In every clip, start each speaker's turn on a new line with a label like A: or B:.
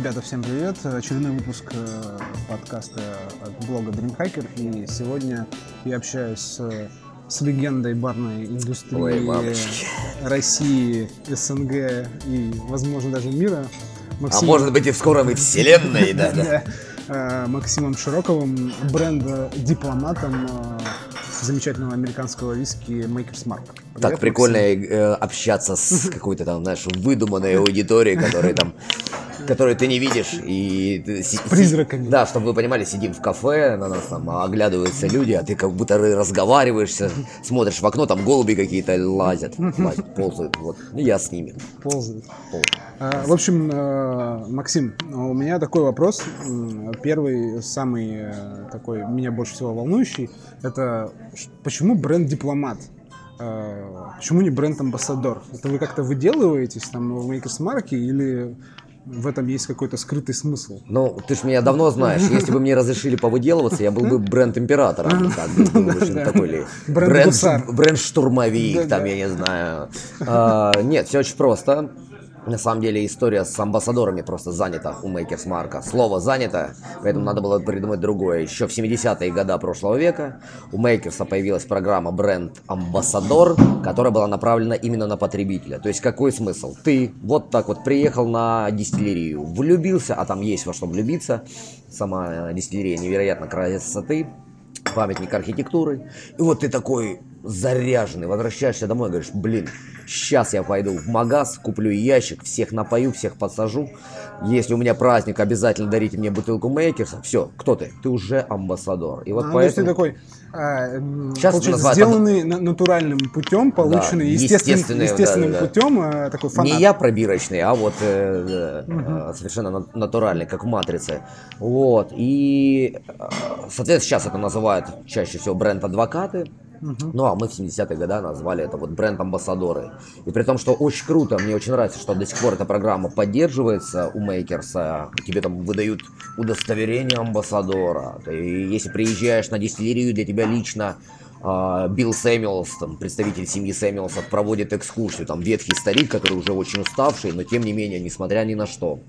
A: Ребята, всем привет! Очередной выпуск э, подкаста от блога Dreamhacker. И сегодня я общаюсь с, с легендой барной индустрии
B: Ой,
A: России, СНГ и, возможно, даже мира.
B: Максим... А может быть и в скором и вселенной, да,
A: да. Максимом Широковым, бренда дипломатом замечательного американского виски Maker's Mark.
B: Привет, так прикольно э, общаться с какой-то там, знаешь, выдуманной аудиторией, которая там которые ты не видишь. И
A: с призраками.
B: Да, чтобы вы понимали, сидим в кафе, на нас там оглядываются люди, а ты как будто разговариваешься, смотришь в окно, там голуби какие-то лазят, лазят ползают. Вот. И я с ними.
A: Ползают. ползают. А, в общем, э, Максим, у меня такой вопрос. Первый, самый э, такой, меня больше всего волнующий, это почему бренд «Дипломат»? Э, почему не бренд-амбассадор? Это вы как-то выделываетесь там в Mark или в этом есть какой-то скрытый смысл.
B: Ну, ты ж меня давно знаешь. Если бы мне разрешили повыделываться, я был бы бренд-императором. Такой Бренд-штурмовик, там, я не знаю. А, нет, все очень просто. На самом деле история с амбассадорами просто занята у Makers Марка. Слово занято, поэтому надо было придумать другое. Еще в 70-е годы прошлого века у Makers появилась программа бренд Амбассадор, которая была направлена именно на потребителя. То есть какой смысл? Ты вот так вот приехал на дистиллерию, влюбился, а там есть во что влюбиться. Сама дистиллерия невероятно красоты, памятник архитектуры. И вот ты такой заряженный, возвращаешься домой и говоришь, блин, сейчас я пойду в магаз, куплю ящик, всех напою, всех подсажу. Если у меня праздник, обязательно дарите мне бутылку Мейкерса. Все, кто ты? Ты уже амбассадор.
A: И вот а, поэтому... ты такой, а, Сейчас сделанный под... натуральным путем, полученный да, естественным, естественным да, да, путем, а, такой фанат.
B: Не я пробирочный, а вот э, угу. совершенно натуральный, как в «Матрице». Вот, и, соответственно, сейчас это называют чаще всего бренд-адвокаты. Ну, а мы в 70-е годы назвали это вот бренд-амбассадоры. И при том, что очень круто, мне очень нравится, что до сих пор эта программа поддерживается у Мейкерса. Тебе там выдают удостоверение амбассадора. Ты, если приезжаешь на дистиллерию, для тебя лично а, Билл Сэмюэлс, там, представитель семьи Сэмюэлсов, проводит экскурсию. Там ветхий старик, который уже очень уставший, но тем не менее, несмотря ни на что,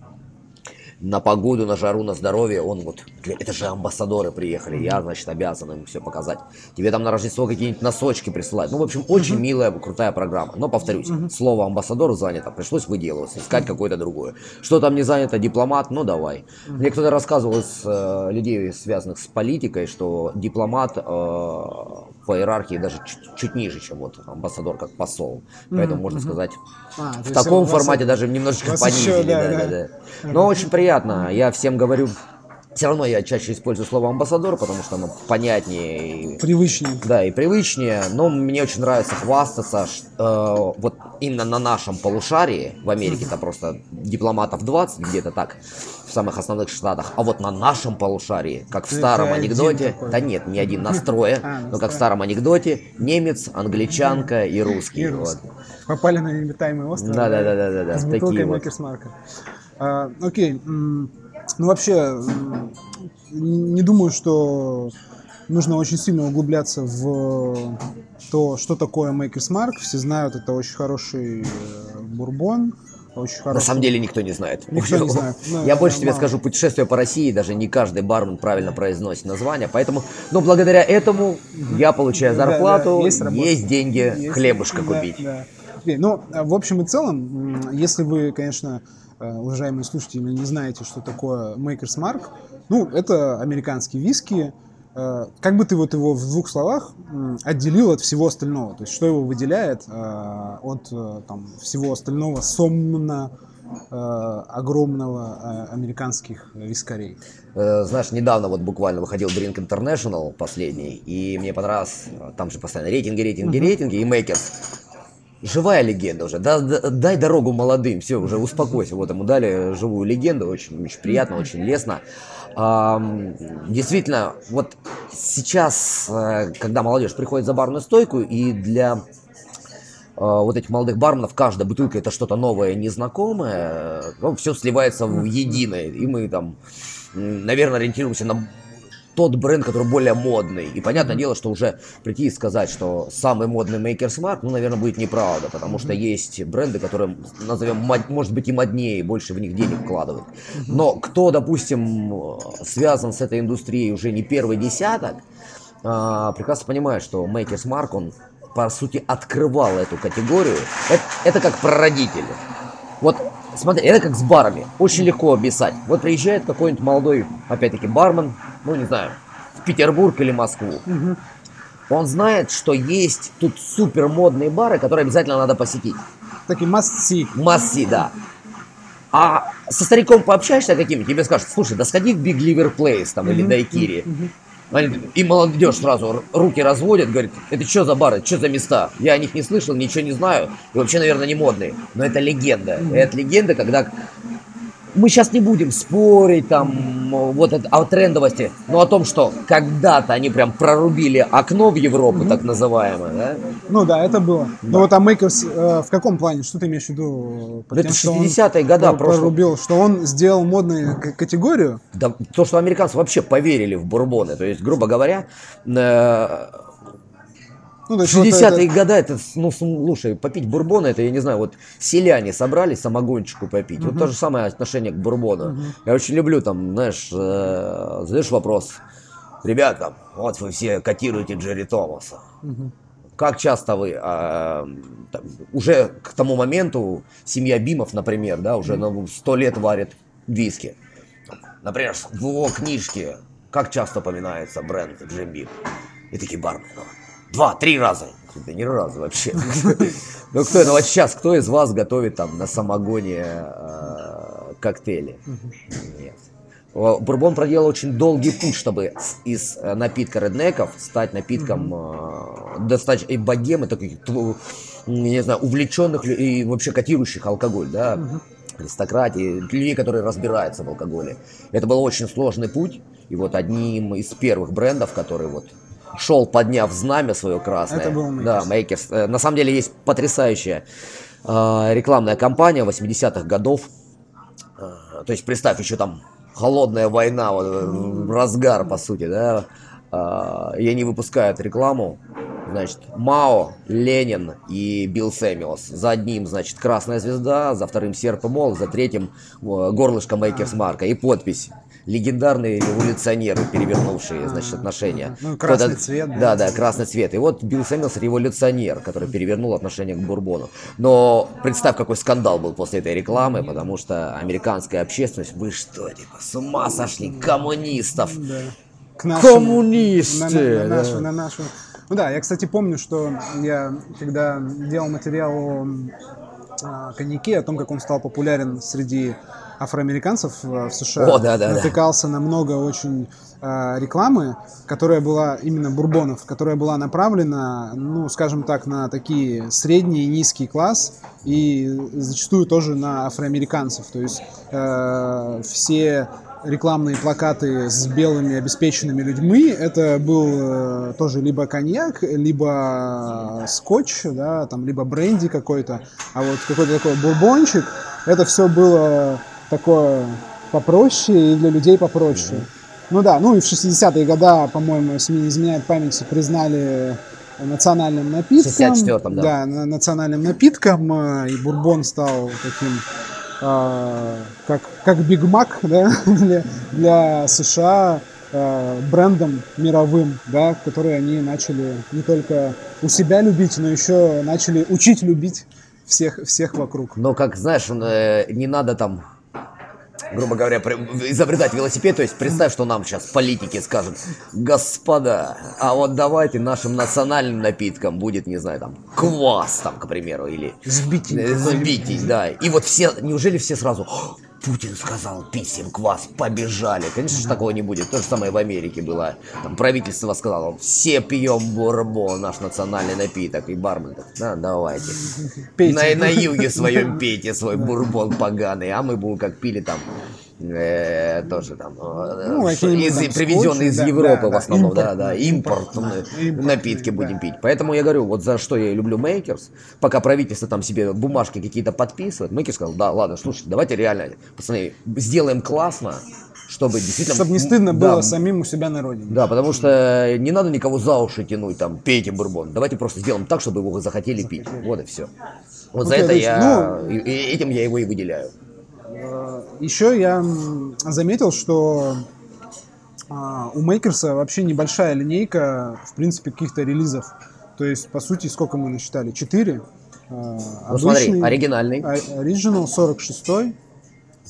B: на погоду, на жару, на здоровье, он вот, это же амбассадоры приехали, я, значит, обязан им все показать. Тебе там на Рождество какие-нибудь носочки присылать. Ну, в общем, очень милая, крутая программа. Но, повторюсь, слово амбассадор занято, пришлось выделываться, искать какое-то другое. Что там не занято, дипломат, ну, давай. Мне кто-то рассказывал из э, людей, связанных с политикой, что дипломат э, по иерархии даже чуть, чуть ниже, чем вот амбассадор, как посол. Поэтому, можно сказать, а, в таком формате даже немножечко понизили. Еще, да, да, да. Да. Но очень приятно. Я всем говорю, все равно я чаще использую слово амбассадор, потому что оно понятнее.
A: Привычнее.
B: Да, и привычнее. Но мне очень нравится хвастаться, что, э, вот именно на нашем полушарии, в Америке это просто дипломатов 20, где-то так, в самых основных штатах, а вот на нашем полушарии, как в старом это анекдоте, да нет, не один, настрое, а, но как в старом анекдоте, немец, англичанка и русский. И русский. Вот.
A: Попали на необитаемый остров.
B: Да, да, да, да, да, да.
A: С такие вот. А, окей. Ну, вообще, не думаю, что нужно очень сильно углубляться в то, что такое Maker's Mark. Все знают, это очень хороший э, бурбон. Очень хороший.
B: На самом деле никто не знает.
A: Никто не знает.
B: Ну, Я больше тебе скажу, путешествие по России, даже не каждый бармен правильно произносит название, поэтому, но ну, благодаря этому я получаю зарплату, да, да, есть, есть деньги, есть, хлебушка да, купить. Да.
A: Ну, в общем и целом, если вы, конечно, Э, уважаемые слушатели, не знаете, что такое Maker's Mark, ну, это американский виски. Э, как бы ты вот его в двух словах отделил от всего остального? То есть, что его выделяет э, от там, всего остального сомно огромного американских вискарей?
B: Знаешь, недавно вот буквально выходил Drink International последний, и мне понравилось, там же постоянно рейтинги, рейтинги, uh-huh. рейтинги, и Makers живая легенда уже. Да, да, дай дорогу молодым, все, уже успокойся. Вот ему дали живую легенду, очень, очень приятно, очень лестно. Действительно, вот сейчас, э, когда молодежь приходит за барную стойку, и для э, вот этих молодых барменов каждая бутылка это что-то новое, незнакомое, ну, все сливается в единое. И мы там, наверное, ориентируемся на тот бренд, который более модный. И понятное дело, что уже прийти и сказать, что самый модный Maker's Mark, ну, наверное, будет неправда, потому что есть бренды, которые, назовем, может быть, и моднее, больше в них денег вкладывают. Но кто, допустим, связан с этой индустрией уже не первый десяток, а, прекрасно понимает, что Maker's Mark, он, по сути, открывал эту категорию. Это, это как прародитель. Вот Смотри, это как с барами. Очень легко описать. Вот приезжает какой-нибудь молодой, опять-таки, бармен, ну, не знаю, в Петербург или Москву. Угу. Он знает, что есть тут супер модные бары, которые обязательно надо посетить.
A: Такие must-see.
B: Must-see, да. А со стариком пообщаешься каким тебе скажут, слушай, да сходи в Big Liver Place там, mm-hmm. или Дайкири. Mm-hmm. И молодежь сразу руки разводит, говорит, это что за бары, что за места? Я о них не слышал, ничего не знаю, и вообще, наверное, не модные. Но это легенда. Mm-hmm. Это легенда, когда мы сейчас не будем спорить там вот это, о трендовости, но о том, что когда-то они прям прорубили окно в Европу, mm-hmm. так называемое, да?
A: Ну да, это было. Да. Но вот а Makers э, в каком плане? Что ты имеешь в виду?
B: Под это 60-е годы
A: прорубил, что он сделал модную категорию?
B: Да, то, что американцы вообще поверили в бурбоны. То есть, грубо говоря, э, ну, есть 60-е вот годы, это, ну, слушай, попить бурбона, это, я не знаю, вот селяне собрались самогончику попить. Угу. Вот то же самое отношение к бурбону. Угу. Я очень люблю, там, знаешь, э, задаешь вопрос, ребята, вот вы все котируете Джерри Томаса. Угу. Как часто вы, а, там, уже к тому моменту, семья Бимов, например, да, уже на сто лет варит виски. Например, в его книжке как часто упоминается бренд Джим Бим? И такие бармены. Два-три раза. Да ни разу вообще. Ну кто, ну вот сейчас, кто из вас готовит там на самогоне э, коктейли? Нет. Бурбон проделал очень долгий путь, чтобы из э, напитка реднеков стать напитком э, достаточно и богемы, таких, не знаю, увлеченных и вообще котирующих алкоголь, да, аристократии, людей, которые разбираются в алкоголе. Это был очень сложный путь, и вот одним из первых брендов, который вот шел, подняв знамя свое красное.
A: Это был Makers.
B: Да, Makers. Э, на самом деле есть потрясающая э, рекламная кампания 80-х годов. Э, то есть представь, еще там холодная война, вот, разгар, по сути, да. И они выпускают рекламу. Значит, Мао, Ленин и Билл Сэмюэлс. За одним, значит, красная звезда, за вторым серп и мол, за третьим горлышко Maker's Mark а и подпись легендарные революционеры, перевернувшие, значит, отношения.
A: Ну, красный цвет.
B: Да, да, красный цвет. И вот Билл Сэмилс революционер, который перевернул отношение к Бурбону. Но представь, какой скандал был после этой рекламы, потому что американская общественность, вы что, типа, с ума сошли, коммунистов. Да. К нашему, Коммунисты!
A: На, на, на, нашу, на нашу. Ну да, я, кстати, помню, что я, когда делал материал о, о коньяке, о том, как он стал популярен среди афроамериканцев в США,
B: О, да, да,
A: натыкался да. на много очень э, рекламы, которая была именно бурбонов, которая была направлена, ну, скажем так, на такие средний и низкий класс и зачастую тоже на афроамериканцев. То есть э, все рекламные плакаты с белыми обеспеченными людьми, это был э, тоже либо коньяк, либо скотч, да, там, либо бренди какой-то, а вот какой-то такой бурбончик, это все было такое попроще и для людей попроще. Mm-hmm. Ну да, ну и в 60-е годы, по-моему, если не изменяет память, признали национальным напитком.
B: 64-м,
A: да. Да, национальным напитком, э, и бурбон стал таким э, как, как Биг Мак да, для, для США э, брендом мировым, да, который они начали не только у себя любить, но еще начали учить любить всех, всех вокруг.
B: Но, как знаешь, не надо там грубо говоря, изобретать велосипед. То есть представь, что нам сейчас политики скажут, господа, а вот давайте нашим национальным напитком будет, не знаю, там, квас, там, к примеру, или...
A: Сбитень.
B: Сбитень, да. И вот все, неужели все сразу, Путин сказал, пить всем квас, побежали. Конечно же, такого не будет. То же самое в Америке было. Там правительство сказало, все пьем бурбон, наш национальный напиток. И бармен так, да, давайте. Пейте. На, на юге своем пейте свой бурбон поганый, а мы будем как пили там э, тоже там, э, ну, из, там привезенные из Европы да, в основном, да, да, импорт, импорт, импорт напитки да. будем пить. Поэтому я говорю, вот за что я люблю Maker's, пока правительство там себе бумажки какие-то подписывает, Maker's сказал, да, ладно, слушайте, давайте реально, пацаны, сделаем классно, чтобы действительно...
A: Чтобы не стыдно да, было самим у себя на родине.
B: Да, потому что не надо никого за уши тянуть, там, пейте бурбон. Давайте просто сделаем так, чтобы его захотели пить. Вот и все. Вот okay, за это я... Ну, и, этим я его и выделяю.
A: Э, Еще я заметил, что а, у Мейкерса вообще небольшая линейка, в принципе, каких-то релизов. То есть, по сути, сколько мы насчитали? Четыре.
B: А, ну смотри, оригинальный.
A: Оригинал 46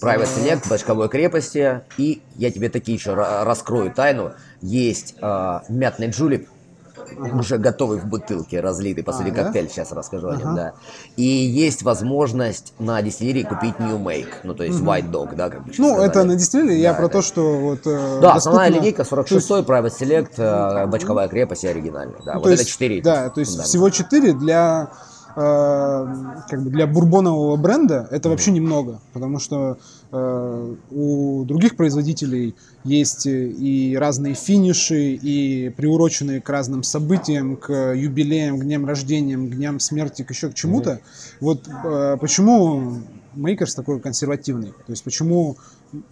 B: Private Select, бочковой крепости. И я тебе такие еще раскрою тайну. Есть э, мятный джулип, уже готовый в бутылке, разлитый, по сути, а, коктейль, да? сейчас расскажу о нем, да. И есть возможность на дистиллерии купить New Make, ну, то есть угу. White Dog, да, как бы
A: Ну, сказали. это на дистиллерии, да, я про это... то, что вот...
B: Э, да, доступно... основная линейка 46-й, есть... Private Select, э, бочковая крепость и оригинальный, да, ну, вот это 4.
A: Да, то есть всего 4 для Э, как бы для бурбонового бренда это вообще немного, потому что э, у других производителей есть и разные финиши, и приуроченные к разным событиям, к юбилеям, к дням рождения, к дням смерти, к еще к чему-то. Вот э, почему Мейкерс такой консервативный? То есть почему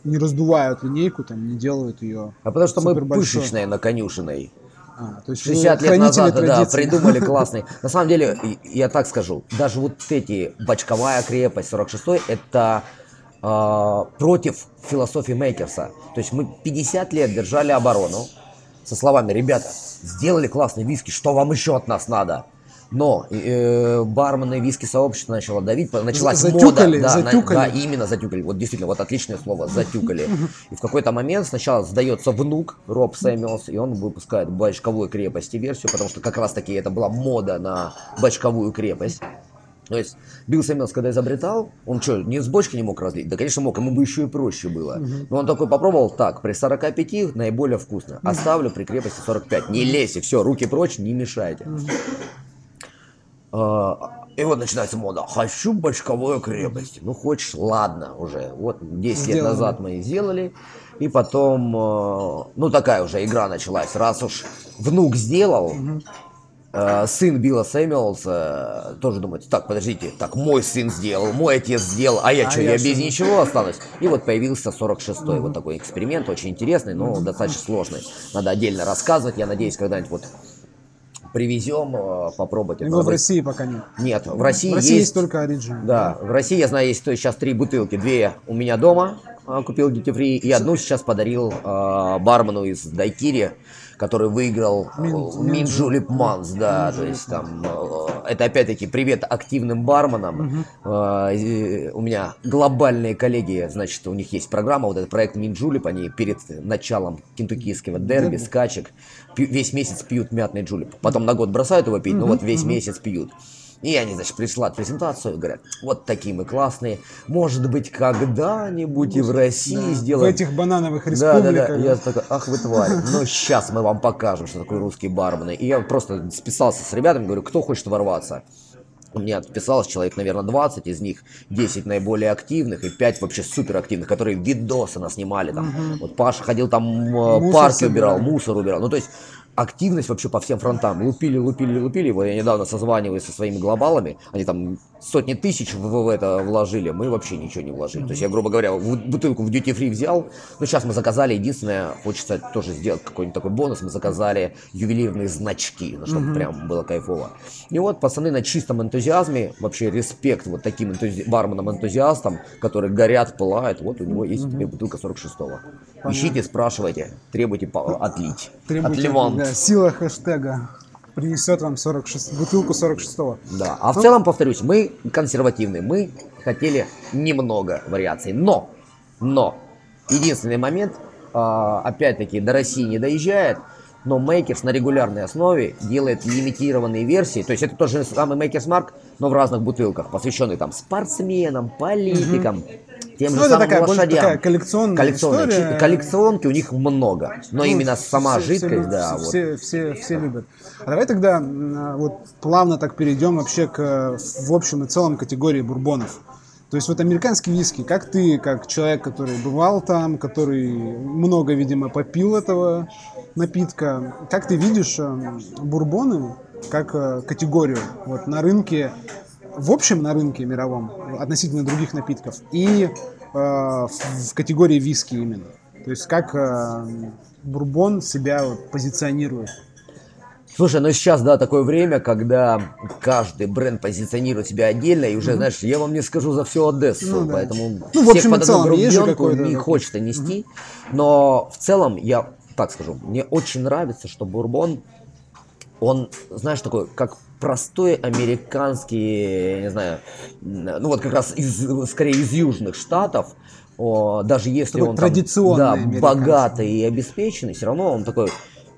A: не раздувают линейку, там, не делают ее
B: А потому что мы пышечной наконюшенной. А, то есть 60 лет назад да, придумали классный. На самом деле, я так скажу, даже вот эти бочковая крепость 46 это э, против философии Мейкерса. То есть мы 50 лет держали оборону со словами, ребята, сделали классный виски, что вам еще от нас надо? Но э, бармены виски сообщества начало давить, началась
A: затюкали,
B: мода.
A: Да, затюкали.
B: На, да, именно затюкали. Вот действительно, вот отличное слово, затюкали. И в какой-то момент сначала сдается внук Роб Сэмюэлс, и он выпускает бочковую крепость и версию, потому что как раз таки это была мода на бочковую крепость. То есть Билл Сэмюэлс, когда изобретал, он что, не с бочки не мог разлить? Да, конечно, мог, ему бы еще и проще было. Но он такой попробовал, так, при 45 наиболее вкусно. Оставлю при крепости 45. Не лезьте, все, руки прочь, не мешайте. И вот начинается мода. Хочу бочковую крепость. Ну, хочешь, ладно уже. Вот 10 лет назад мы сделали. И потом, э, ну, такая уже игра началась. Раз уж внук сделал, э, сын Билла Сэмюэлса тоже думает, так, подождите, так, мой сын сделал, мой отец сделал, а я а что, я, я без ничего останусь? И вот появился 46-й, вот такой эксперимент, очень интересный, но достаточно сложный. Надо отдельно рассказывать, я надеюсь, когда-нибудь вот привезем э, попробовать.
A: Его в России пока нет.
B: Нет, в России,
A: в России есть, есть только Origin.
B: Да, в России я знаю есть сейчас три бутылки, две у меня дома купил Duty Free и одну сейчас подарил э, бармену из Дайкири который выиграл Минджу Липманс, да, то есть там э, это опять-таки привет активным барменам. Угу. У меня глобальные коллеги, значит, у них есть программа, вот этот проект Минджулип, они перед началом кентуккийского дерби, скачек, весь месяц пьют мятный джулип. Потом на год бросают его пить, но вот весь месяц пьют. И они, значит, прислали презентацию, говорят, вот такие мы классные. Может быть, когда-нибудь и в России да, сделаем...
A: В этих банановых республиках. Да, да,
B: да. Я такой, ах вы тварь, ну сейчас мы вам покажем, что такое русские бармены. И я просто списался с ребятами, говорю, кто хочет ворваться. У меня отписалось человек, наверное, 20, из них 10 наиболее активных и 5 вообще супер активных, которые видосы нас снимали. Там. Угу. Вот Паша ходил там, э, мусор парки собирал, убирал, мусор убирал. Ну, то есть активность вообще по всем фронтам. Лупили, лупили, лупили. Вот я недавно созваниваюсь со своими глобалами. Они там сотни тысяч в, в это вложили. Мы вообще ничего не вложили. То есть я, грубо говоря, в, бутылку в duty free взял. Но сейчас мы заказали. Единственное, хочется тоже сделать какой-нибудь такой бонус. Мы заказали ювелирные значки, ну, чтобы mm-hmm. прям было кайфово. И вот пацаны на чистом энтузиазме. Вообще респект вот таким энтузи... барменам-энтузиастам, которые горят, пылают. Вот у него есть mm-hmm. бутылка 46-го. Ищите, спрашивайте, требуйте отлить.
A: Требуйте, Отливант. Да, сила хэштега. Принесет вам 46, бутылку 46-го.
B: Да, а ну, в целом, повторюсь, мы консервативные, мы хотели немного вариаций, но, но, единственный момент, а, опять-таки, до России не доезжает, но Makers на регулярной основе делает лимитированные версии, то есть это тот же самый Makers Mark, но в разных бутылках, посвященный там спортсменам, политикам, угу тем ну, же самым такая, лошадям. Такая
A: коллекционная, коллекционная история.
B: Коллекционки у них много, но ну, именно сама все, жидкость,
A: все,
B: да.
A: Все, вот. все, все любят. А давай тогда вот плавно так перейдем вообще к в общем и целом категории бурбонов. То есть вот американский виски, как ты, как человек, который бывал там, который много, видимо, попил этого напитка, как ты видишь э, бурбоны как э, категорию вот на рынке в общем на рынке мировом относительно других напитков и э, в, категории виски именно. То есть как э, бурбон себя вот позиционирует?
B: Слушай, ну сейчас, да, такое время, когда каждый бренд позиционирует себя отдельно, и уже, знаешь, я вам не скажу за всю Одессу,
A: Ну да.
B: поэтому
A: Ну, в
B: всех
A: общем и
B: под одну гребенку не хочется нести, но в целом, я так скажу, мне очень нравится, что бурбон, он, знаешь, такой, как простой американский, я не знаю, ну вот как раз из, скорее из южных штатов, о, даже если
A: Такой
B: он там,
A: традиционный
B: да,
A: американский.
B: богатый и обеспеченный, все равно он такой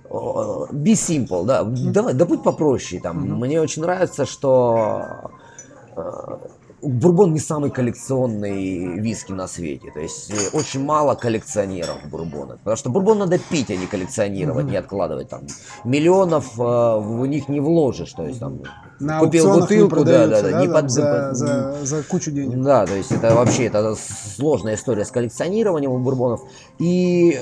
B: о, be simple, да, давай, да будь попроще там. Мне очень нравится, что э, бурбон не самый коллекционный виски на свете. То есть э, очень мало коллекционеров бурбона. Потому что бурбон надо пить, а не коллекционировать, не откладывать там. Миллионов э, в них не вложишь. То есть там
A: На
B: купил бутылку, да, да,
A: продаются,
B: да, не под,
A: за, за, за кучу денег.
B: да, то есть это вообще это сложная история с коллекционированием у бурбонов. И э,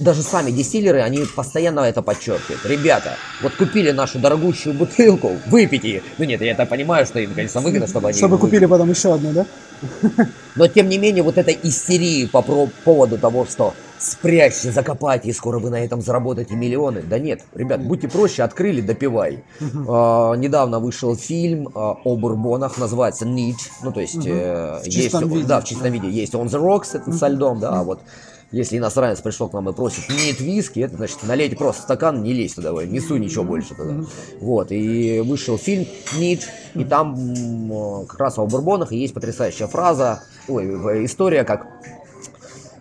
B: даже сами дистиллеры, они постоянно это подчеркивают. Ребята, вот купили нашу дорогущую бутылку, выпейте. Ну нет, я это понимаю, что им, конечно, выгодно, чтобы они...
A: Чтобы купили потом еще одну, да?
B: Но тем не менее, вот эта истерия по поводу того, что спрячьте, закопайте, и скоро вы на этом заработаете миллионы. Да нет, ребят, будьте проще, открыли, допивай. А, недавно вышел фильм а, о бурбонах, называется Need. Ну, то есть, э,
A: В
B: есть,
A: виде.
B: да, в чистом виде. Есть On the Rocks, это со льдом, да, а вот если иностранец пришел к нам и просит нет виски, это значит налейте просто стакан, не лезь туда, не суй ничего больше туда. Вот, и вышел фильм «Нит», и там как раз о бурбонах и есть потрясающая фраза, ой, история, как,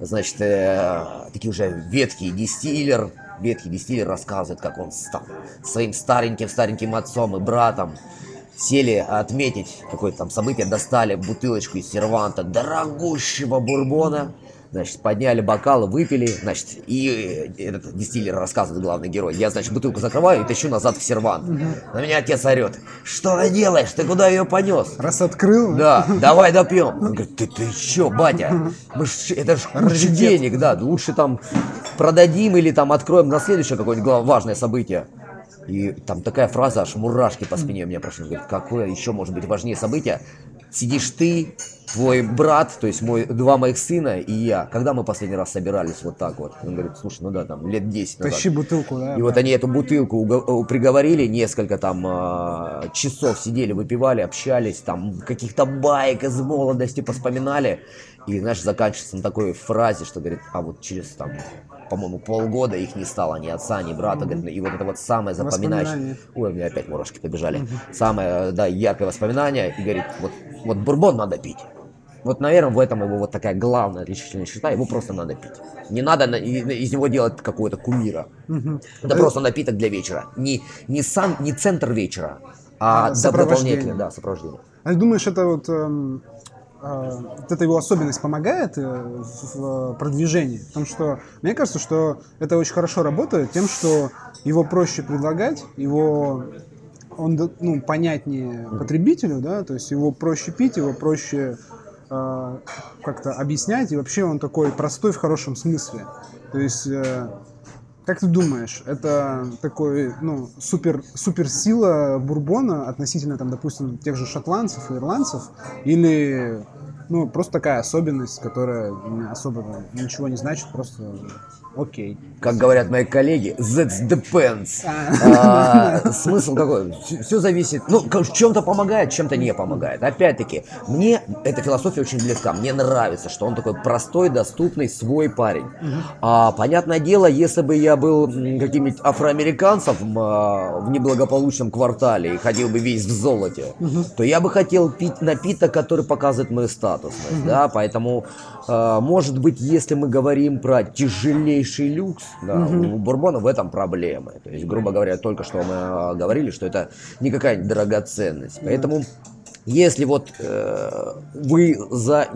B: значит, э, такие уже веткий дистиллер, веткий дистиллер рассказывает, как он стал своим стареньким-стареньким отцом и братом сели отметить какое-то там событие, достали бутылочку из серванта дорогущего бурбона, значит, подняли бокалы, выпили, значит, и э, этот дистиллер рассказывает, главный герой, я, значит, бутылку закрываю и тащу назад в сервант. На меня отец орет, что ты делаешь, ты куда ее понес?
A: Раз открыл,
B: Да, давай допьем. Он говорит, ты, ты чё, батя? Мы ж- это ж куча денег, да. Лучше там продадим или там откроем на следующее какое-нибудь важное событие. И там такая фраза, аж мурашки по спине у меня прошли. Говорит, какое еще может быть важнее событие? Сидишь ты, твой брат, то есть мой, два моих сына и я. Когда мы последний раз собирались вот так вот? Он говорит, слушай, ну да, там лет 10 назад.
A: тащи бутылку, да?
B: И вот они эту бутылку э, приговорили, несколько там а, часов сидели, выпивали, общались, там каких-то баек из молодости поспоминали. И, знаешь, заканчивается на такой фразе, что говорит, а вот через там, по-моему, полгода их не стало, ни отца, ни брата. говорит, и вот это вот самое запоминающее. Ой, у меня опять мурашки побежали. Самое, да, яркое воспоминание. И говорит, вот, вот бурбон надо пить. Вот, наверное, в этом его вот такая главная отличительная черта, его просто надо пить. Не надо на- из него делать какого-то кумира. Это просто напиток для вечера. Не, не сам, не центр вечера, а,
A: А,
B: дополнительное, да, сопровождение.
A: А ты думаешь, это вот, эм, э, вот эта его особенность помогает э, в, в продвижении? Потому что мне кажется, что это очень хорошо работает тем, что его проще предлагать, его он ну, понятнее потребителю, да, то есть его проще пить, его проще э, как-то объяснять, и вообще он такой простой в хорошем смысле. То есть э, как ты думаешь, это такой, ну, супер, суперсила бурбона относительно, там, допустим, тех же шотландцев и ирландцев, или, ну, просто такая особенность, которая особо ничего не значит, просто окей.
B: Как говорят мои коллеги, that depends.
A: А.
B: Смысл какой? Все зависит. Ну, в чем-то помогает, чем-то не помогает. Опять-таки, мне эта философия очень близка. Мне нравится, что он такой простой, доступный, свой парень. А, понятное дело, если бы я был каким-нибудь афроамериканцем а, в неблагополучном квартале и ходил бы весь в золоте, то я бы хотел пить напиток, который показывает мою статусность. Да? Поэтому, может быть, если мы говорим про тяжелейший люкс, да, у бурбона в этом проблемы. То есть, грубо говоря, только что мы а, говорили, что это не какая-нибудь драгоценность. Поэтому, если вот э, вы за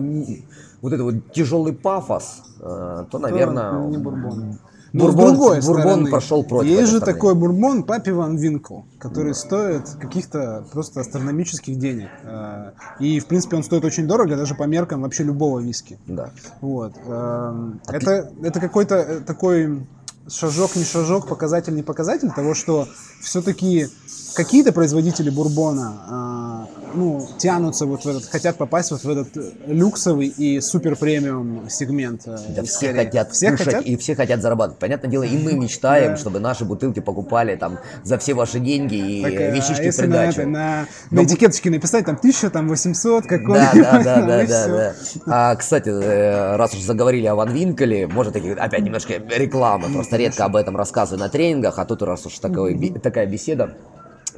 B: вот этот вот тяжелый пафос, э, то, наверное,
A: не бурбон. Но
B: бурбон,
A: с другой
B: бурбон
A: стороны,
B: пошел против.
A: Есть же
B: стороны.
A: такой бурбон Папи Ван Винкл, который стоит каких-то просто астрономических денег. Э, И, в принципе, он стоит очень дорого, даже по меркам вообще любого виски.
B: Да.
A: Вот. эм,
B: А
A: Это, это какой-то э, такой шажок не шажок, показатель не показатель того, что все-таки какие-то производители бурбона а, ну, тянутся вот в этот, хотят попасть вот в этот люксовый и супер премиум сегмент. э,
B: Да все
A: серии.
B: хотят
A: все
B: кушать
A: хотят?
B: и все хотят зарабатывать. Понятное дело, и мы мечтаем,
A: Да.
B: чтобы наши бутылки покупали там за все ваши деньги и
A: Так,
B: э,
A: э, а
B: вещички в
A: если на,
B: придачу.
A: на, на
B: Но-
A: этикеточке написать там 1000, там 800,
B: Да,
A: какой-нибудь.
B: да, да,
A: ну
B: да, да,
A: всё.
B: да. А, кстати, э, раз уж заговорили о Ван Винкеле, может, опять немножко рекламы, просто редко об этом рассказываю на тренингах, а тут раз уж такой, такая беседа.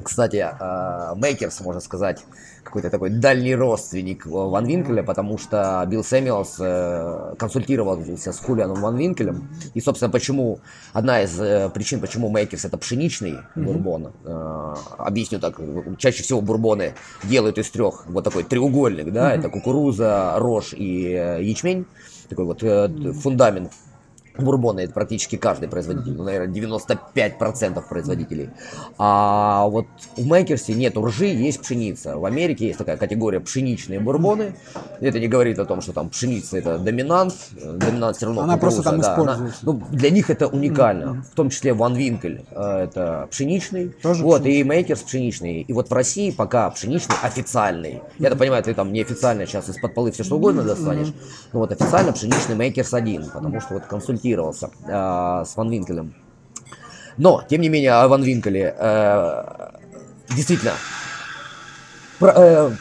B: Кстати, Maker's, можно сказать, какой-то такой дальний родственник Ван Винкеля, потому что Билл Сэмюэлс э, консультировался с Хулианом Ван Винкелем. И, собственно, почему одна из э, причин, почему Maker's это пшеничный бурбон. э, объясню так. Чаще всего бурбоны делают из трех вот такой треугольник, да, это кукуруза, рожь и э, ячмень. Такой вот э, фундамент бурбона это практически каждый производитель, ну, наверное, 95% производителей. А вот в Maker's е нет ржи, есть пшеница. В Америке есть такая категория пшеничные бурбоны. Это не говорит о том, что там пшеница это доминант. Доминант все равно
A: Она просто
B: кукуруза,
A: там
B: да, она-
A: используется.
B: ну, для них это уникально. В том числе Ван Винкель э, это пшеничный.
A: Тоже
B: вот,
A: пшеничный.
B: и Maker's пшеничный. И вот в России пока пшеничный официальный. Я-то понимаю, ты там неофициально сейчас из-под полы все что угодно достанешь. Но вот официально пшеничный Мейкерс один, потому что вот консультировался э, с Ван Винкелем. Но, тем не менее, о Ван Винкеле. э, действительно, про- э,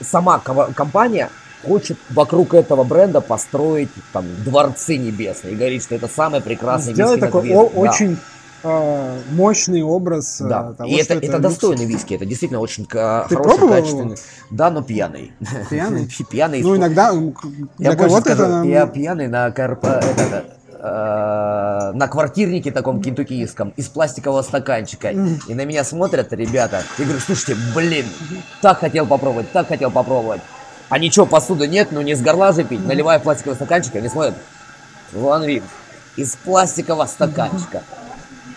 B: сама компания хочет вокруг этого бренда построить там дворцы небесные и говорит, что это самый прекрасный
A: Сделать
B: виски на
A: такой
B: Твиттере.
A: о-
B: Да.
A: очень э, мощный образ э,
B: Да,
A: того,
B: и это, это,
A: люкс.
B: достойный виски, это действительно очень
A: Ты
B: хороший,
A: пробовал его?
B: качественный. Да, но пьяный.
A: Пьяный?
B: Пьяный.
A: Ну, иногда
B: Я больше
A: кого-то это...
B: я пьяный на карпа- это, э, на квартирнике таком кентуккийском из пластикового стаканчика. И на меня смотрят ребята. Я говорю, слушайте, блин, так хотел попробовать, так хотел попробовать. А ничего, посуды нет, ну не с горла же пить. Наливаю пластиковый стаканчик, и они смотрят. Вон вид. Из пластикового стаканчика.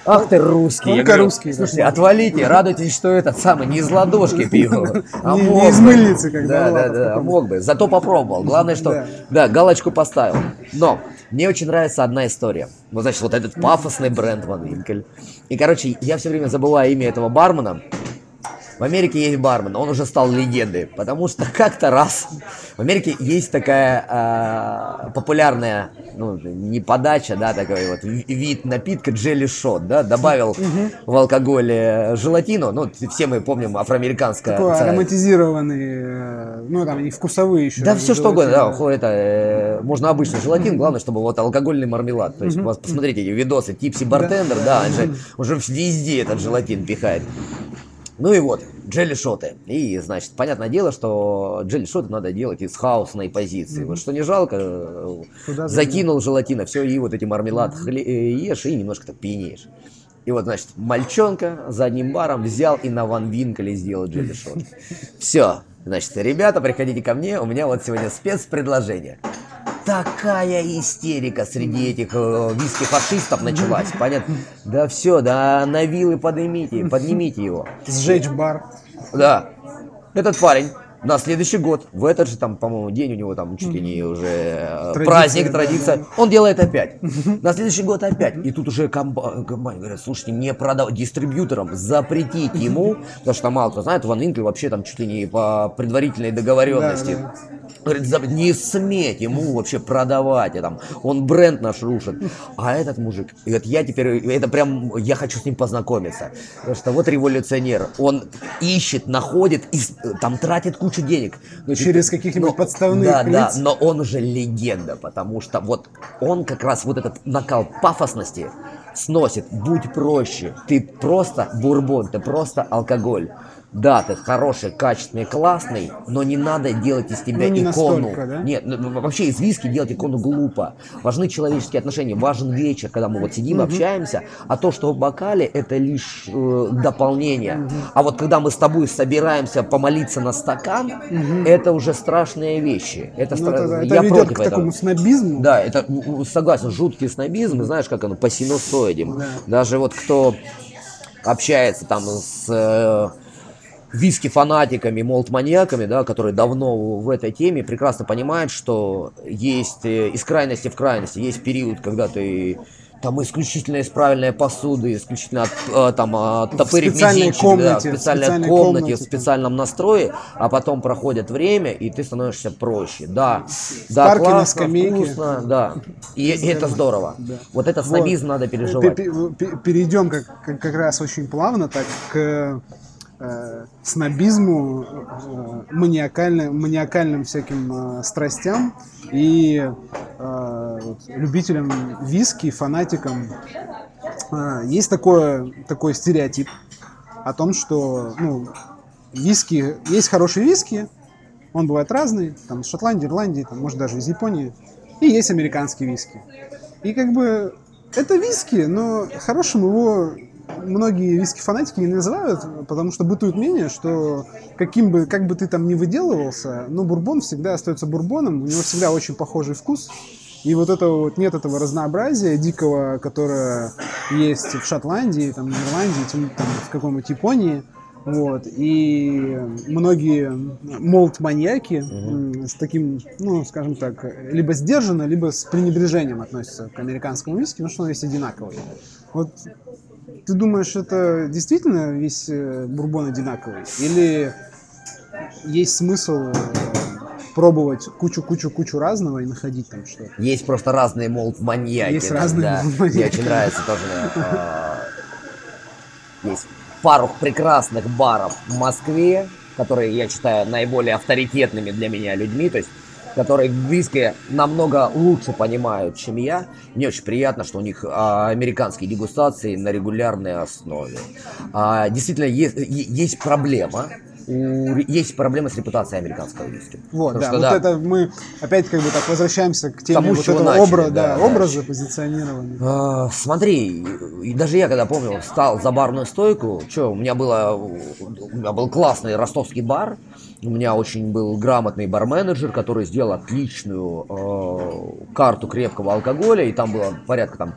B: Ах ты русский.
A: Только
B: говорю,
A: русский, да.
B: Слушайте, отвалите, радуйтесь, что этот самый не из ладошки пью. а
A: Не- не
B: мог
A: из
B: бы.
A: мыльницы, как
B: Да, да, да,
A: какой-то.
B: мог бы. Зато попробовал. Главное, что
A: Да.
B: да, галочку поставил. Но мне очень нравится одна история. Вот, значит, вот этот пафосный бренд Ван Винкель. И, короче, я все время забываю имя этого бармена. В Америке есть бармен, он уже стал легендой, потому что как-то раз в Америке есть такая а, популярная, ну, не подача, да, такой вот ви- вид напитка джелли шот, да, добавил в алкоголь э, желатину, ну, все мы помним афроамериканское.
A: Такой
B: ца-
A: ароматизированный, э, ну там и вкусовые еще.
B: да, все что угодно, да, это, э, можно обычный желатин, главное, чтобы вот алкогольный мармелад. То есть, у вас посмотрите эти видосы, типси бартендер, да, он же уже везде этот желатин пихает. Ну и вот, джелли-шоты. И, значит, понятное дело, что джелли-шоты надо делать из хаосной позиции. Вот что не жалко, э,
A: Куда
B: закинул желатина, все, и вот эти мармелад хле- э, ешь, и немножко так пьянеешь. И вот, значит, мальчонка за одним баром взял и на Ван Винкеле сделал джелли-шот. Все, значит, ребята, приходите ко мне, у меня вот сегодня спецпредложение. Такая истерика среди этих э, виски-фашистов началась, понятно? Да все, да на вилы поднимите, поднимите его.
A: Сжечь бар.
B: Да. Этот парень на следующий год, в этот же там, по-моему, день у него там чуть ли не уже э,
A: Традиция,
B: праздник,
A: да,
B: традиция, он делает опять. На следующий год опять. И тут уже компания говорят, слушайте, не продавать дистрибьюторам, запретить ему, потому что мало кто знает, Ван Винкель вообще там чуть ли не по предварительной договоренности.
A: Да,
B: Говорит, «Зап- не сметь ему вообще продавать, и там, он бренд наш рушит. А этот мужик, и говорит, я теперь, это прям, я хочу с ним познакомиться. Потому что вот революционер, он ищет, находит, и с- там тратит кучу денег. Значит,
A: Через каких-нибудь
B: но-
A: подставных
B: Да, да,
A: лиц.
B: но он уже легенда, потому что вот он как раз вот этот накал пафосности сносит. Будь проще, ты просто бурбон, ты просто алкоголь. Да, ты хороший, качественный, классный, но не надо делать из тебя
A: Ну, не
B: икону.
A: да?
B: Нет, ну, вообще из виски делать икону глупо. Важны человеческие отношения, важен вечер, когда мы вот сидим, общаемся, а то, что в бокале, это лишь э, дополнение. А вот когда мы с тобой собираемся помолиться на стакан, это уже страшные вещи. Это,
A: Ну,
B: стра-
A: это, это
B: я
A: ведет
B: против
A: к
B: этого.
A: такому снобизму.
B: Да, это согласен, жуткий снобизм, знаешь, как оно по синусоидам.
A: Да.
B: Даже вот кто общается там с э, виски-фанатиками, молт-маньяками, да, которые давно в этой теме, прекрасно понимают, что есть э, из крайности в крайности, есть период, когда ты там исключительно из правильной посуды, исключительно от, э, там от топырик мизинчик,
A: комнате,
B: да, в специальной,
A: специальной
B: комнате,
A: комнате,
B: в специальном настрое, а потом проходит время, и ты становишься проще. Да, да,
A: парке на
B: классно,
A: скамейке.
B: вкусно, да. И, и это здорово.
A: Да.
B: Вот этот
A: Вот.
B: снобизм надо переживать.
A: Пе- пе- Перейдем как, как раз очень плавно так к э, снобизму, э, маниакальным, маниакальным всяким э, страстям и э, любителям виски, фанатикам. Э, есть такое, такой стереотип о том, что ну, виски, есть хороший виски, он бывает разный, там из Шотландии, Ирландии, там, может даже из Японии, и есть американский виски. И как бы это виски, но хорошим его многие виски-фанатики не называют, потому что бытует мнение, что каким бы, как бы ты там ни выделывался, но бурбон всегда остается бурбоном, у него всегда очень похожий вкус. И вот этого вот нет этого разнообразия дикого, которое есть в Шотландии, там, в Ирландии, тем- там, в каком-нибудь Японии. Вот. И многие молт-маньяки м, с таким, ну, скажем так, либо сдержанно, либо с пренебрежением относятся к американскому виски, потому что он весь одинаковый. Вот ты думаешь, это действительно весь э, бурбон одинаковый? Или есть смысл э, пробовать кучу-кучу-кучу разного и находить там что-то?
B: Есть просто разные молд-маньяки.
A: Есть
B: да,
A: разные
B: да.
A: молд-маньяки.
B: Мне очень нравится тоже. э, Есть пару прекрасных баров в Москве, которые я считаю наиболее авторитетными для меня людьми, то есть которые виске намного лучше понимают, чем я. Мне очень приятно, что у них а, американские дегустации на регулярной основе. А, действительно, есть, есть проблема. Есть проблема с репутацией американского виски.
A: Вот,
B: Потому
A: да,
B: что,
A: вот
B: да,
A: это мы опять как бы так возвращаемся к теме
B: Тому,
A: вот этого
B: начали,
A: обра-
B: да,
A: да,
B: да.
A: образа позиционирования.
B: А, Смотри, и даже я когда помню, встал за барную стойку, что, у меня было, у меня был классный ростовский бар, у меня очень был грамотный барменеджер, который сделал отличную э, карту крепкого алкоголя, и там было порядка там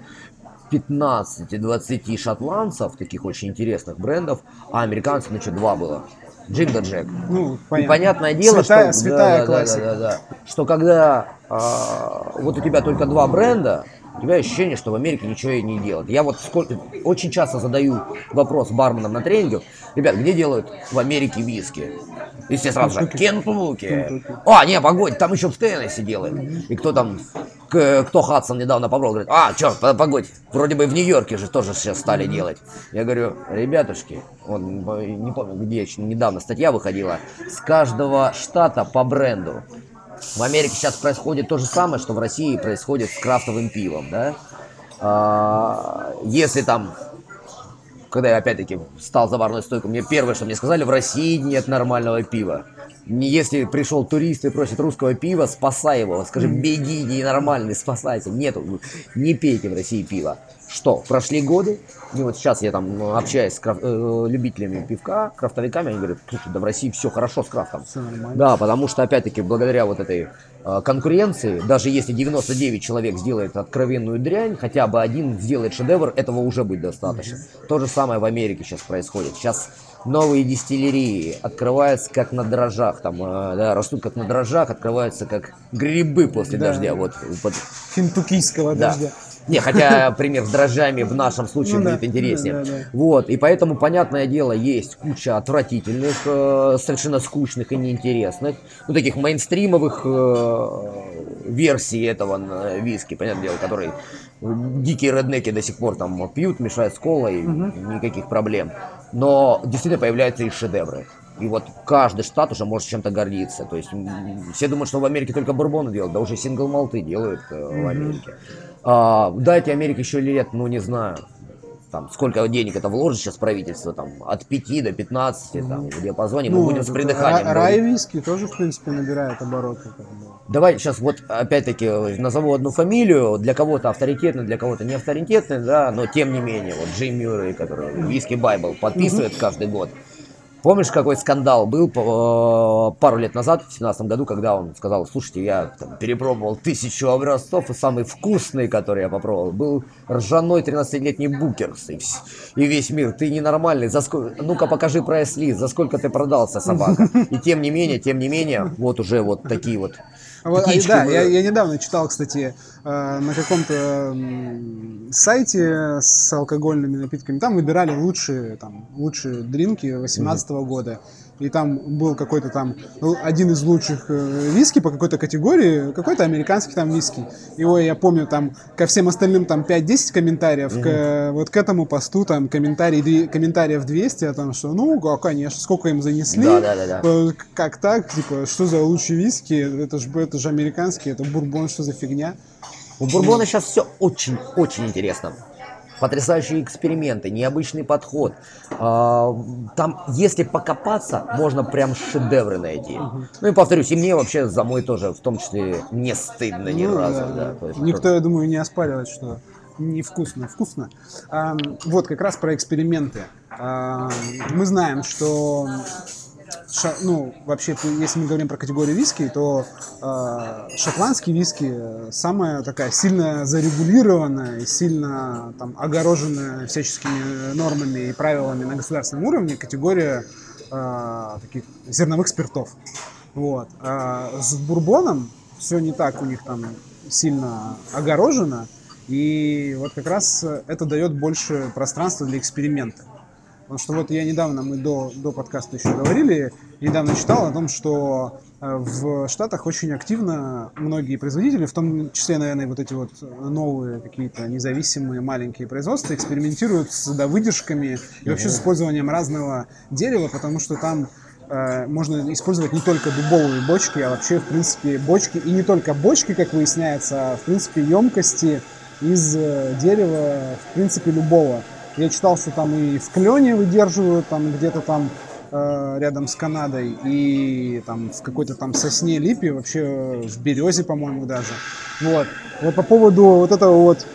B: 15-20 шотландцев, таких очень интересных брендов, а американцев, ну что, два было. Джик да Джек.
A: Ну,
B: И
A: понятно.
B: понятное дело,
A: Святая-
B: что,
A: святая
B: да, да,
A: классика.
B: да, да, да, что когда а, вот у тебя только два бренда, у тебя ощущение, что в Америке ничего и не делают. Я вот сколько, очень часто задаю вопрос барменам на тренингах, ребят, где делают в Америке виски? И все сразу же, Кентукки. А, не, погодь, там еще в Теннессе делают. И кто там, кто Хадсон недавно попробовал, говорит, а, что, погодь, вроде бы в Нью-Йорке же тоже сейчас стали делать. Я говорю, ребятушки, он, не помню, где еще недавно статья выходила, с каждого штата по бренду. В Америке сейчас происходит то же самое, что в России происходит с крафтовым пивом, да? А, если там когда я опять-таки стал за барную стойку, мне первое, что мне сказали, в России нет нормального пива. Если пришел турист и просит русского пива, спасай его. Скажи, беги, ненормальный, спасайся. Нету, не пейте в России пива. Что, прошли годы, и вот сейчас я там ну, общаюсь с краф- э, любителями пивка, крафтовиками, они говорят, да в России все хорошо с крафтом.
A: Всё нормально.
B: Да, потому что, опять-таки, благодаря вот этой э, конкуренции, даже если 99 человек сделает откровенную дрянь, хотя бы один сделает шедевр, этого уже будет достаточно. То же самое в Америке сейчас происходит. Сейчас новые дистиллерии открываются как на дрожжах, там, э, да, растут как на дрожжах, открываются как грибы после
A: Да.
B: дождя. Вот, под-
A: Финтукийского
B: да.
A: дождя.
B: Не, хотя пример с дрожжами в нашем случае
A: Ну да,
B: будет интереснее.
A: да, да, да.
B: Вот, и поэтому, понятное дело, есть куча отвратительных, э, совершенно скучных и неинтересных, ну, таких мейнстримовых э, версий этого виски, понятное дело, которые дикие реднеки до сих пор там пьют, мешают с колой, никаких проблем. Но действительно появляются и шедевры. И вот каждый штат уже может чем-то гордиться. То есть все думают, что в Америке только бурбоны делают, да уже сингл малты делают э, в Америке. А, дайте Америке еще лет, ну не знаю, там, сколько денег это вложит сейчас правительство, там, от 5 до 15, там, в диапазоне, мы будем с придыханием.
A: ра-. Рай виски тоже, в принципе, набирает обороты. как бы.
B: Давай сейчас вот опять-таки назову одну фамилию, для кого-то авторитетный, для кого-то не авторитетный, да, но тем не менее, вот Джим Мюррей, который Виски Байбл подписывает каждый год. Помнишь, какой скандал был по- пару лет назад, в 2017 году, когда он сказал, слушайте, я там, перепробовал тысячу образцов, и самый вкусный, который я попробовал, был ржаной 13-летний букерс. И, и весь мир, ты ненормальный, за сколько, ну-ка покажи прайс-лист, за сколько ты продался, собака. И тем не менее, тем не менее, вот уже вот такие вот
A: Вот, а, да, я, я недавно читал, кстати, э, на каком-то сайте с алкогольными напитками. Там выбирали лучшие, там, лучшие дринки 2018 года. И там был какой-то там ну, один из лучших э, виски по какой-то категории, какой-то американский там виски. Его я помню там ко всем остальным там 5-10 комментариев, к, вот к этому посту там комментарий, две- комментариев 200 о том, что ну, конечно, сколько им занесли. Э, Как так? Типа, что за лучший виски? Это же это же американский, это бурбон, что за фигня?
B: У Бурбона сейчас все очень-очень интересно. Потрясающие эксперименты, необычный подход. А, Там, если покопаться, можно прям шедевры найти. Ну и повторюсь, и мне вообще за мой тоже, в том числе, не стыдно ни
A: Ну,
B: разу.
A: да,
B: да. есть
A: Никто, я думаю, не оспаривает, что невкусно. Вкусно. Вот как раз про эксперименты. Мы знаем, что ша- ну, вообще, если мы говорим про категорию виски, то э, шотландский виски э, самая такая сильно зарегулированная сильно там огороженная всяческими нормами и правилами на государственном уровне категория э, таких зерновых спиртов. Вот. А с бурбоном все не так у них там сильно огорожено, и вот как раз это дает больше пространства для эксперимента. Потому что вот я недавно, мы до, до подкаста еще говорили, недавно читал о том, что э, в Штатах очень активно многие производители, в том числе, наверное, вот эти вот новые какие-то независимые маленькие производства, экспериментируют с выдержками и вообще с использованием разного дерева, потому что там э, можно использовать не только дубовые бочки, а вообще, в принципе, бочки, и не только бочки, как выясняется, а, в принципе, емкости из э, дерева, в принципе, любого. Я читал, что там и в клене выдерживают, там где-то там э, рядом с Канадой, и там в какой-то там сосне липе, вообще в березе, по-моему, даже. Вот. Вот по поводу вот этого вот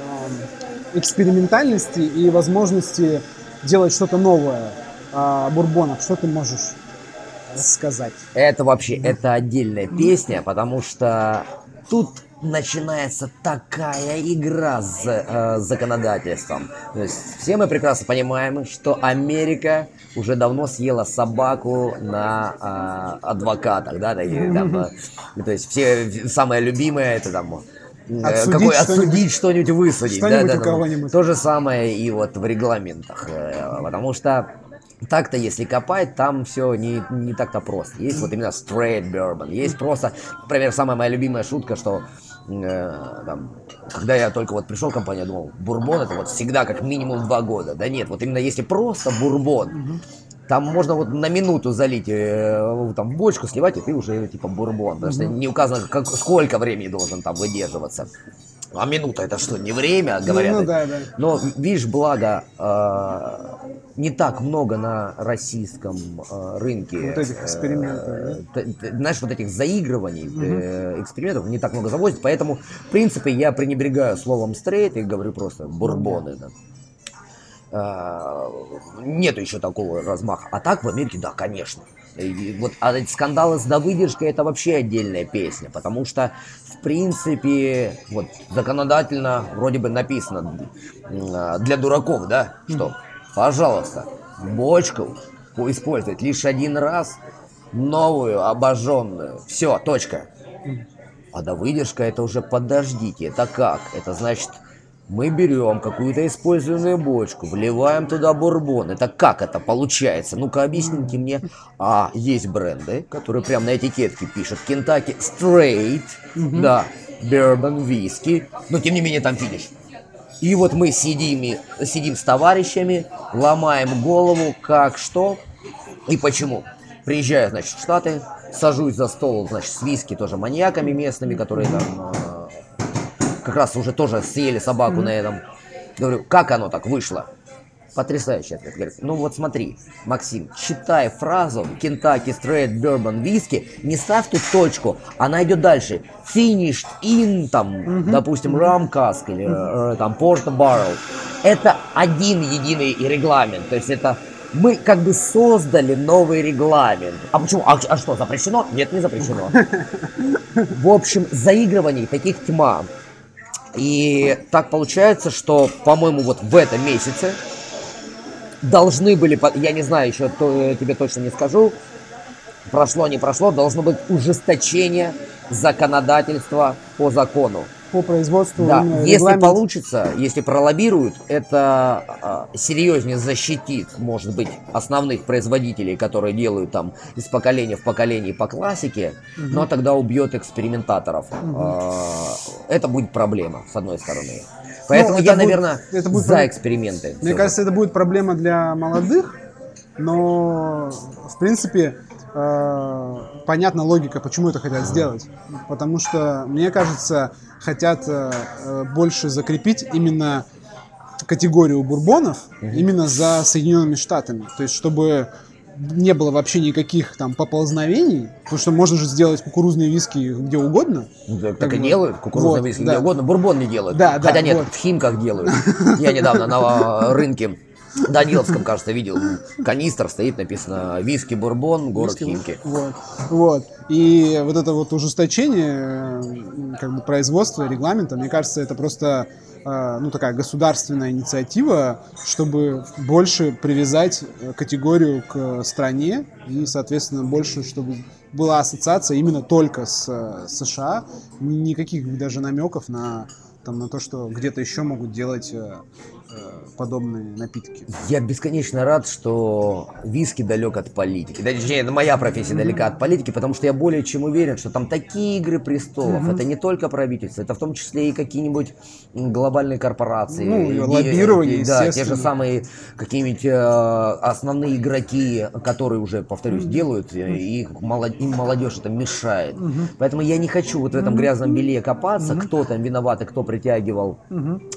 A: эм, экспериментальности и возможности делать что-то новое о бурбонах, что ты можешь рассказать?
B: Это вообще, это отдельная песня, потому что тут начинается такая игра с э, законодательством. То есть все мы прекрасно понимаем, что Америка уже давно съела собаку на э, адвокатах, да, такие, там, э, то есть все самое любимое это там э,
A: Отсудить
B: какой отсудить что-нибудь высудить, да,
A: Что-нибудь
B: да, да.
A: кого-нибудь.
B: То же самое и вот в регламентах, э, потому что так-то, если копать, там все не, не так-то просто. Есть вот именно straight bourbon, есть просто, например, самая моя любимая шутка, что э, там, когда я только вот пришел в компанию, я думал, бурбон это вот всегда как минимум два года. Да нет, вот именно если просто бурбон, там можно вот на минуту залить э, там бочку, сливать, и ты уже типа бурбон. Потому что не указано, как, сколько времени должен там выдерживаться. А минута это что, не время, говорят?
A: ну да, да.
B: Но видишь, благо э, не так много на российском э, рынке.
A: Вот этих экспериментов,
B: э, т- т- Знаешь, вот этих заигрываний, э, экспериментов не так много завозят, поэтому, в принципе, я пренебрегаю словом стрейт и говорю просто бурбоны. Да. А, Нету еще такого размаха. А так в Америке, да, конечно. И вот а скандалы с довыдержкой это вообще отдельная песня, потому что в принципе вот законодательно вроде бы написано а, для дураков, да, что, пожалуйста, бочку использовать лишь один раз, новую, обожженную, все, точка. А довыдержка это уже подождите, это как? Это значит мы берем какую-то использованную бочку, вливаем туда бурбон. Это как это получается? Ну-ка объясните мне. А есть бренды, которые прям на этикетке пишут Kentucky Straight, да, Bourbon Whisky, но тем не менее там финиш. И вот мы сидим, сидим с товарищами, ломаем голову, как, что и почему. Приезжаю, значит, в Штаты, сажусь за стол, значит, с виски тоже маньяками местными, которые там э, как раз уже тоже съели собаку на этом. Говорю, как оно так вышло? Потрясающий ответ. Говорит, ну вот смотри, Максим, читай фразу Kentucky Straight Bourbon Whisky, не ставь тут точку, она идет дальше. Finished in, там, допустим, rum cask или э, там Port Barrel. Это один единый регламент. То есть это мы как бы создали новый регламент. А почему? А, а что, запрещено? Нет, не запрещено. В общем, заигрываний таких тьма. И так получается, что, по-моему, вот в этом месяце должны были, я не знаю еще, то, э, тебе точно не скажу, прошло, не прошло, должно быть ужесточение законодательства по закону.
A: По производству
B: Да, если
A: регламент.
B: получится, если пролоббируют, это а, серьезнее защитит, может быть, основных производителей, которые делают там из поколения в поколение по классике, но тогда убьет экспериментаторов. А, это будет проблема, с одной стороны. Поэтому
A: Ну,
B: я,
A: будет-
B: наверное,
A: это будет
B: за эксперименты.
A: Мне
B: всё же.
A: кажется, это будет проблема для молодых, но в принципе э, понятна логика, почему это хотят сделать. Потому что, мне кажется, хотят э, э, больше закрепить именно категорию бурбонов именно за Соединенными Штатами. То есть, чтобы не было вообще никаких там поползновений, потому что можно же сделать кукурузные виски где угодно.
B: Ну, Так, так и
A: бы.
B: делают, кукурузные
A: Вот,
B: виски
A: да.
B: где угодно, бурбон не делают.
A: Да, да,
B: Хотя нет,
A: вот.
B: в Химках делают. Я недавно на рынке Даниловском, кажется, видел канистр, стоит написано виски бурбон, город
A: Виски,
B: Химки.
A: Вот, вот. И вот это вот ужесточение как бы производства, регламента, мне кажется, это просто э, ну, такая государственная инициатива, чтобы больше привязать э, категорию к стране и, соответственно, больше, чтобы была ассоциация именно только с э, США, никаких даже намеков на, там, на то, что где-то еще могут делать э, подобные напитки.
B: Я бесконечно рад, что виски далек от политики. Да, Точнее, моя профессия далека от политики, потому что я более чем уверен, что там такие игры престолов. Это не только правительство, это в том числе и какие-нибудь глобальные корпорации.
A: Ну, и лоббирование,
B: и- Да, те же самые какие-нибудь э, основные игроки, которые уже, повторюсь, делают, э, и молод- им молодежь это мешает. Поэтому я не хочу вот в этом грязном белье копаться, кто там виноват и кто притягивал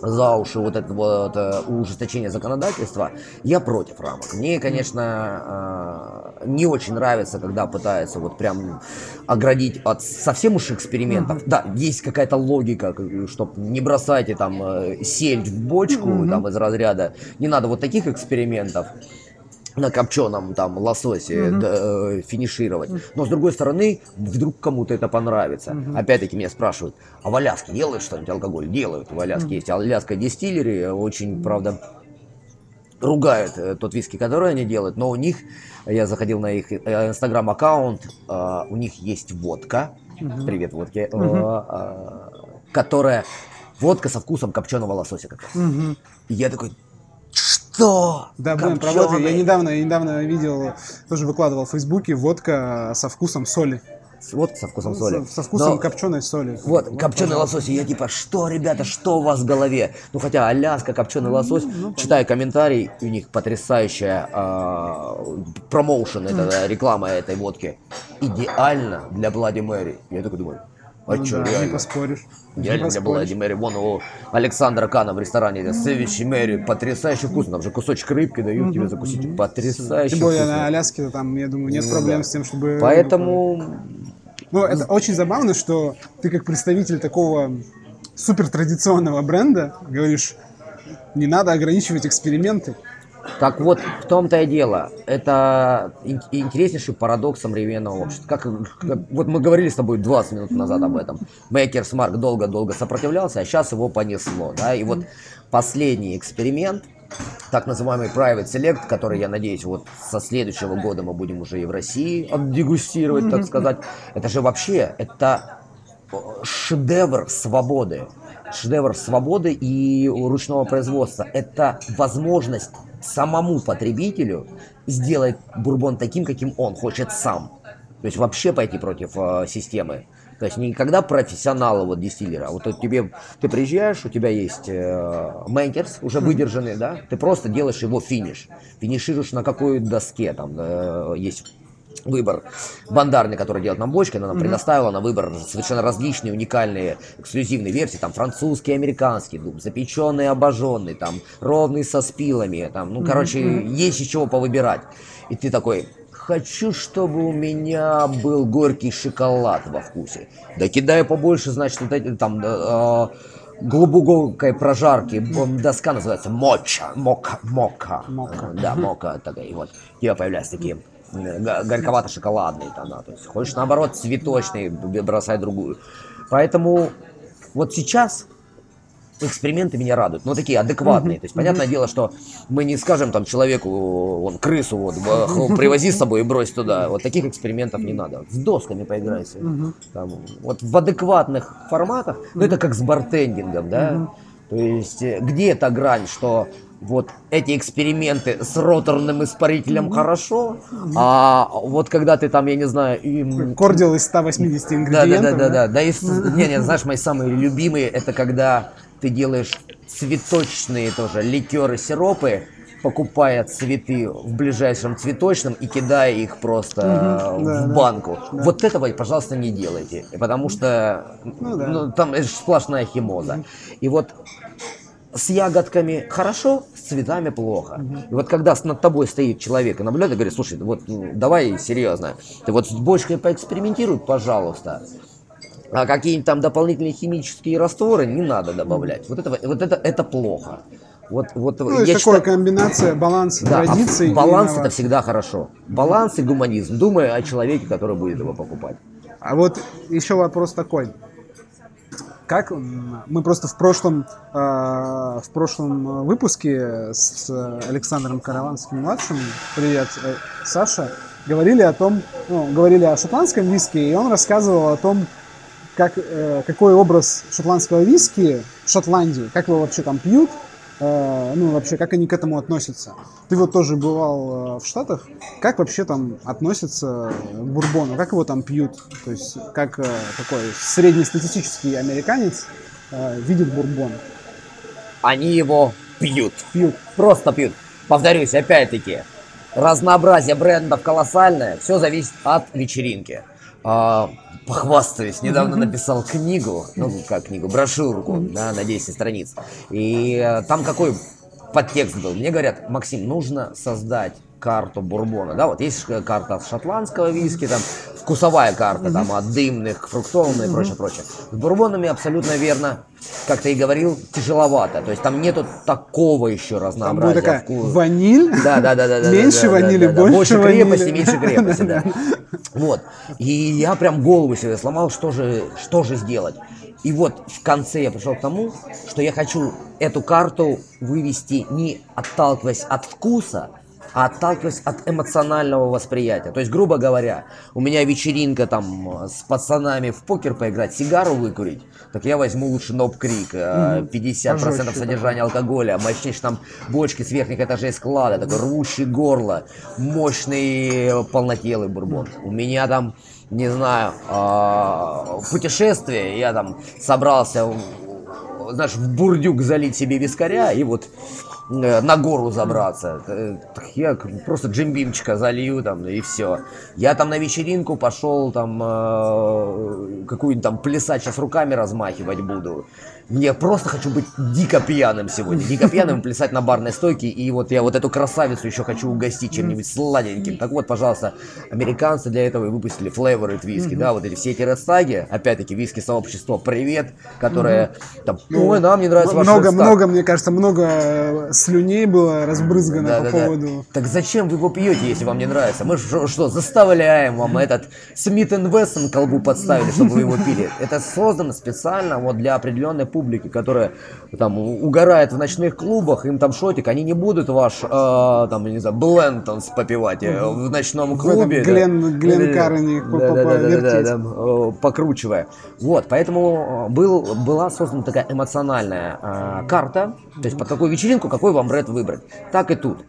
B: за уши вот это вот э, ужесточение законодательства, я против рамок. Мне, конечно, э, не очень нравится, когда пытаются вот прям оградить от совсем уж экспериментов. Да, есть какая-то логика, чтобы не бросайте там э, сельдь в бочку там из разряда. Не надо вот таких экспериментов на копченом там лососе д- э, финишировать. Но с другой стороны, вдруг кому-то это понравится. Опять-таки меня спрашивают, а в Аляске делают что-нибудь алкоголь? Делают. В Аляске есть Аляска дистиллери, очень, правда, ругают э, тот виски, который они делают, но у них, я заходил на их э, инстаграм-аккаунт, э, у них есть водка, привет водке, э, э, которая водка со вкусом копченого лосося как раз.
A: Мгм.
B: И я такой, что?
A: Да, блин, про
B: Копченый?»
A: водку. Я недавно, я недавно видел, тоже выкладывал в Фейсбуке, водка со вкусом соли.
B: Водка со вкусом соли.
A: Со, со вкусом
B: Но-
A: копченой соли.
B: Вот, копченый
A: пожалуйста.
B: лосось. И я типа, что, ребята, что у вас в голове? Ну, хотя Аляска, копченый
A: Ну,
B: лосось, читаю комментарий, у них потрясающая а, промоушен, это реклама этой водки. Идеально для Блади Мэри. Я такой думаю, а
A: Ну
B: что,
A: да, не
B: реально?
A: поспоришь. Не
B: Идеально для
A: поспоришь.
B: Блади Мэри. Вон у Александра Кана в ресторане, это Сэвичи Мэри, потрясающе вкусно. Там же кусочек рыбки дают тебе закусить. Потрясающе
A: Тем более
B: вкусно.
A: на Аляске там, я думаю, нет
B: Ну
A: проблем
B: да.
A: с тем, чтобы...
B: Поэтому
A: Ну, это очень забавно, что ты как представитель такого супер традиционного бренда говоришь, не надо ограничивать эксперименты.
B: Так вот, в том-то и дело. Это ин- интереснейший парадокс современного общества. Как, как- вот мы говорили с тобой 20 минут назад об этом. Мейкерс Марк долго-долго сопротивлялся, а сейчас его понесло. Да? И вот последний эксперимент, так называемый Private Select, который, я надеюсь, вот со следующего года мы будем уже и в России отдегустировать, так сказать. Это же вообще, это э, шедевр свободы. Шедевр свободы и ручного производства. Это возможность самому потребителю сделать бурбон таким, каким он хочет сам. То есть вообще пойти против э, системы. То есть не когда профессионалы вот дистиллера, вот тебе ты приезжаешь, у тебя есть э, Maker's уже выдержанный, да, ты просто делаешь его финиш, финишируешь на какой доске там э, есть выбор бондарный, который делает нам бочки, она нам предоставила на выбор совершенно различные, уникальные, эксклюзивные версии, там французский, американский дуб, запеченный, обожженный, там ровный со спилами, там, ну, короче, есть из чего повыбирать. И ты такой, хочу, чтобы у меня был горький шоколад во вкусе. Да кидаю побольше, значит, вот эти там э, глубокой прожарки, доска называется моча, мока, мока.
A: Мока.
B: Да, мока такая, и вот, у тебя появляются такие э, горьковато-шоколадные тона. То есть хочешь наоборот цветочный, бросай другую. Поэтому вот сейчас эксперименты меня радуют, но такие адекватные. То есть, понятное дело, что мы не скажем там человеку, вон, крысу вот, привози с собой и брось туда. Вот таких экспериментов не надо. С досками поиграйся. Там, вот в адекватных форматах, ну это как с бартендингом, да. То есть, э, где эта грань, что вот эти эксперименты с роторным испарителем хорошо, а вот когда ты там, я не знаю, им-
A: Кордил из 180
B: да,
A: ингредиентов.
B: да, да, да, да. Да, и, с- не, не, знаешь, мои самые любимые, это когда ты делаешь цветочные тоже ликеры, сиропы, покупая цветы в ближайшем цветочном и кидая их просто
A: да,
B: в
A: да.
B: банку. Вот этого, пожалуйста, не делайте, потому что
A: Ну да.
B: ну, там это сплошная химоза. И вот с ягодками хорошо, с цветами плохо. И вот когда над тобой стоит человек и наблюдает, и говорит, слушай, вот ну, давай серьезно, ты вот с бочкой поэкспериментируй, пожалуйста. А какие-нибудь там дополнительные химические растворы не надо добавлять. Вот это, вот это, это плохо. Вот, вот,
A: Ну,
B: я
A: есть такая
B: считаю-
A: комбинация баланс
B: да, а
A: традиций. и
B: баланс это всегда хорошо. Баланс и гуманизм. Думай о человеке, который будет его покупать.
A: А вот еще вопрос такой. Как мы просто в прошлом, э, в прошлом выпуске с Александром Караванским младшим, привет, э, Саша, говорили о том, ну, говорили о шотландском виске, и он рассказывал о том, как, э, какой образ шотландского виски в Шотландии, как его вообще там пьют, э, ну вообще как они к этому относятся. Ты вот тоже бывал э, в Штатах, как вообще там относятся к бурбону, как его там пьют, то есть как э, такой среднестатистический американец э, видит бурбон,
B: Они его пьют.
A: пьют.
B: Просто пьют. Повторюсь, опять-таки, разнообразие брендов колоссальное, все зависит от вечеринки. Похвастаюсь, недавно написал книгу, ну как книгу, брошюрку да, на 10 страниц. И э, там какой подтекст был? Мне говорят, Максим, нужно создать карту бурбона, да, вот есть карта шотландского виски, там вкусовая карта, там от дымных, фруктовных и прочее, прочее. С бурбонами абсолютно верно, как ты и говорил, тяжеловато, то есть там нету такого еще
A: Там
B: разнообразия
A: будет такая
B: вкуса.
A: ваниль,
B: Да, да, да, да,
A: меньше
B: да,
A: ванили,
B: да, да.
A: больше,
B: больше
A: ванили.
B: крепости, меньше крепости, да. Вот. И я прям голову себе сломал, что же, что же сделать. И вот в конце я пришел к тому, что я хочу эту карту вывести не отталкиваясь от вкуса, а отталкиваясь от эмоционального восприятия. То есть, грубо говоря, у меня вечеринка там с пацанами в покер поиграть, сигару выкурить, так я возьму лучше Ноб Крик, э, 50%
A: Пожестче
B: содержания алкоголя, мощнейшие там бочки с верхних этажей склада, такой рвущий горло, мощный э, полнотелый бурбон. У меня там, не знаю, а, путешествие, я там собрался, знаешь, в бурдюк залить себе вискаря и вот э, на гору забраться. Э, Я просто джимбимчика залью там и все. Я там на вечеринку пошел там э, какую-нибудь там плясать сейчас руками размахивать буду. Мне просто хочу быть дико пьяным сегодня. Дико пьяным плясать на барной стойке. И вот я вот эту красавицу еще хочу угостить чем-нибудь сладеньким. Так вот, пожалуйста, американцы для этого и выпустили Flavored виски, да, вот эти все эти редстаги, опять-таки виски сообщество «Привет», которое там, ой, нам не нравится ваш
A: много,
B: Редстаг».
A: много, мне кажется, много э, слюней было разбрызгано по поводу.
B: Так зачем вы его пьете, если вам не нравится? Мы что, что, заставляем вам этот Смит Вессон колбу подставили, чтобы вы его пили? Это создано специально вот для определенной публики, которая там угорает в ночных клубах, им там шотик, они не будут ваш, э, там, не знаю, Блентонс попивать э, в ночном
A: В
B: клубе. да.
A: Глен- Глен
B: Да-да-да.
A: Карни
B: там, э, покручивая. Вот, поэтому э, был, была создана такая эмоциональная э, карта, то есть под какую вечеринку, какой вам бренд выбрать. Так и тут.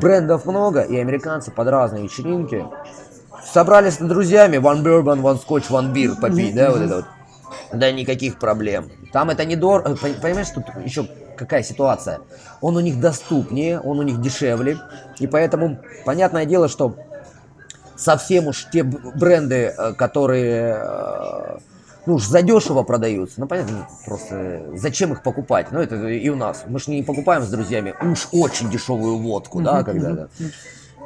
B: Брендов много, и американцы под разные вечеринки собрались с друзьями, one bourbon, one scotch, one beer попить, да, вот это вот. Да никаких проблем. Там это не дорого. Понимаешь, тут еще какая ситуация? Он у них доступнее, он у них дешевле. И поэтому, понятное дело, что совсем уж те бренды, э, которые э, ну уж задешево продаются, ну понятно, просто зачем их покупать? Ну это и у нас. Мы же не покупаем с друзьями уж очень дешевую водку, да, когда да.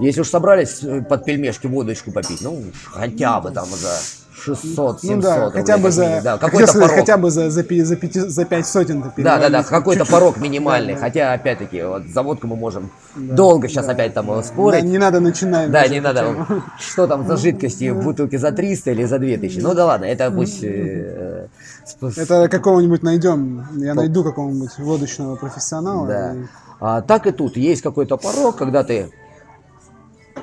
B: Если уж собрались э, под пельмешки водочку попить, ну хотя бы там за 600, 700
A: Ну да,
B: рублей,
A: хотя бы за,
B: да, какой-то
A: сказать,
B: порог.
A: хотя бы за, за, за, пяти- за пять сотен ты
B: Да, да, да, какой-то порог минимальный.
A: Да, да.
B: Хотя, опять-таки, вот за водку мы можем долго сейчас опять там э, спорить.
A: Да, не надо начинать.
B: Да, не надо.
A: тему.
B: Что там за жидкости в бутылке за 300 или за 2000? Ну да ладно, это пусть... э,
A: Это какого-нибудь найдем. Я найду какого-нибудь водочного профессионала.
B: Да.
A: и-
B: А, так и тут есть какой-то порог, когда ты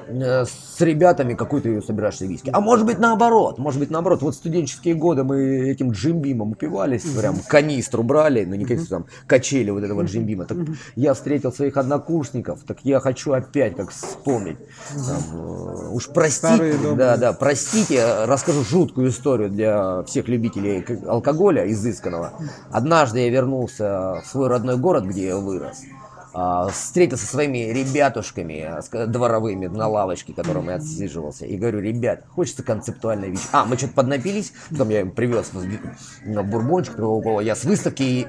B: с ребятами какой-то собираешься виски. А может быть наоборот, может быть наоборот. Вот студенческие годы мы этим джимбимом упивались, прям канистру брали, ну не канистру, там качели вот этого джимбима. Так я встретил своих однокурсников, так я хочу опять как вспомнить. Там, э, уж простите, да, да, простите, э, расскажу жуткую историю для всех любителей алкоголя изысканного. Однажды я вернулся в свой родной город, где я вырос. А, Встретился со своими ребятушками а, с- дворовыми на лавочке, которым я отсиживался, и говорю, ребят, хочется концептуальной вещи. А, мы что-то поднапились, потом я им привез бурбончик, такого, я с выставки и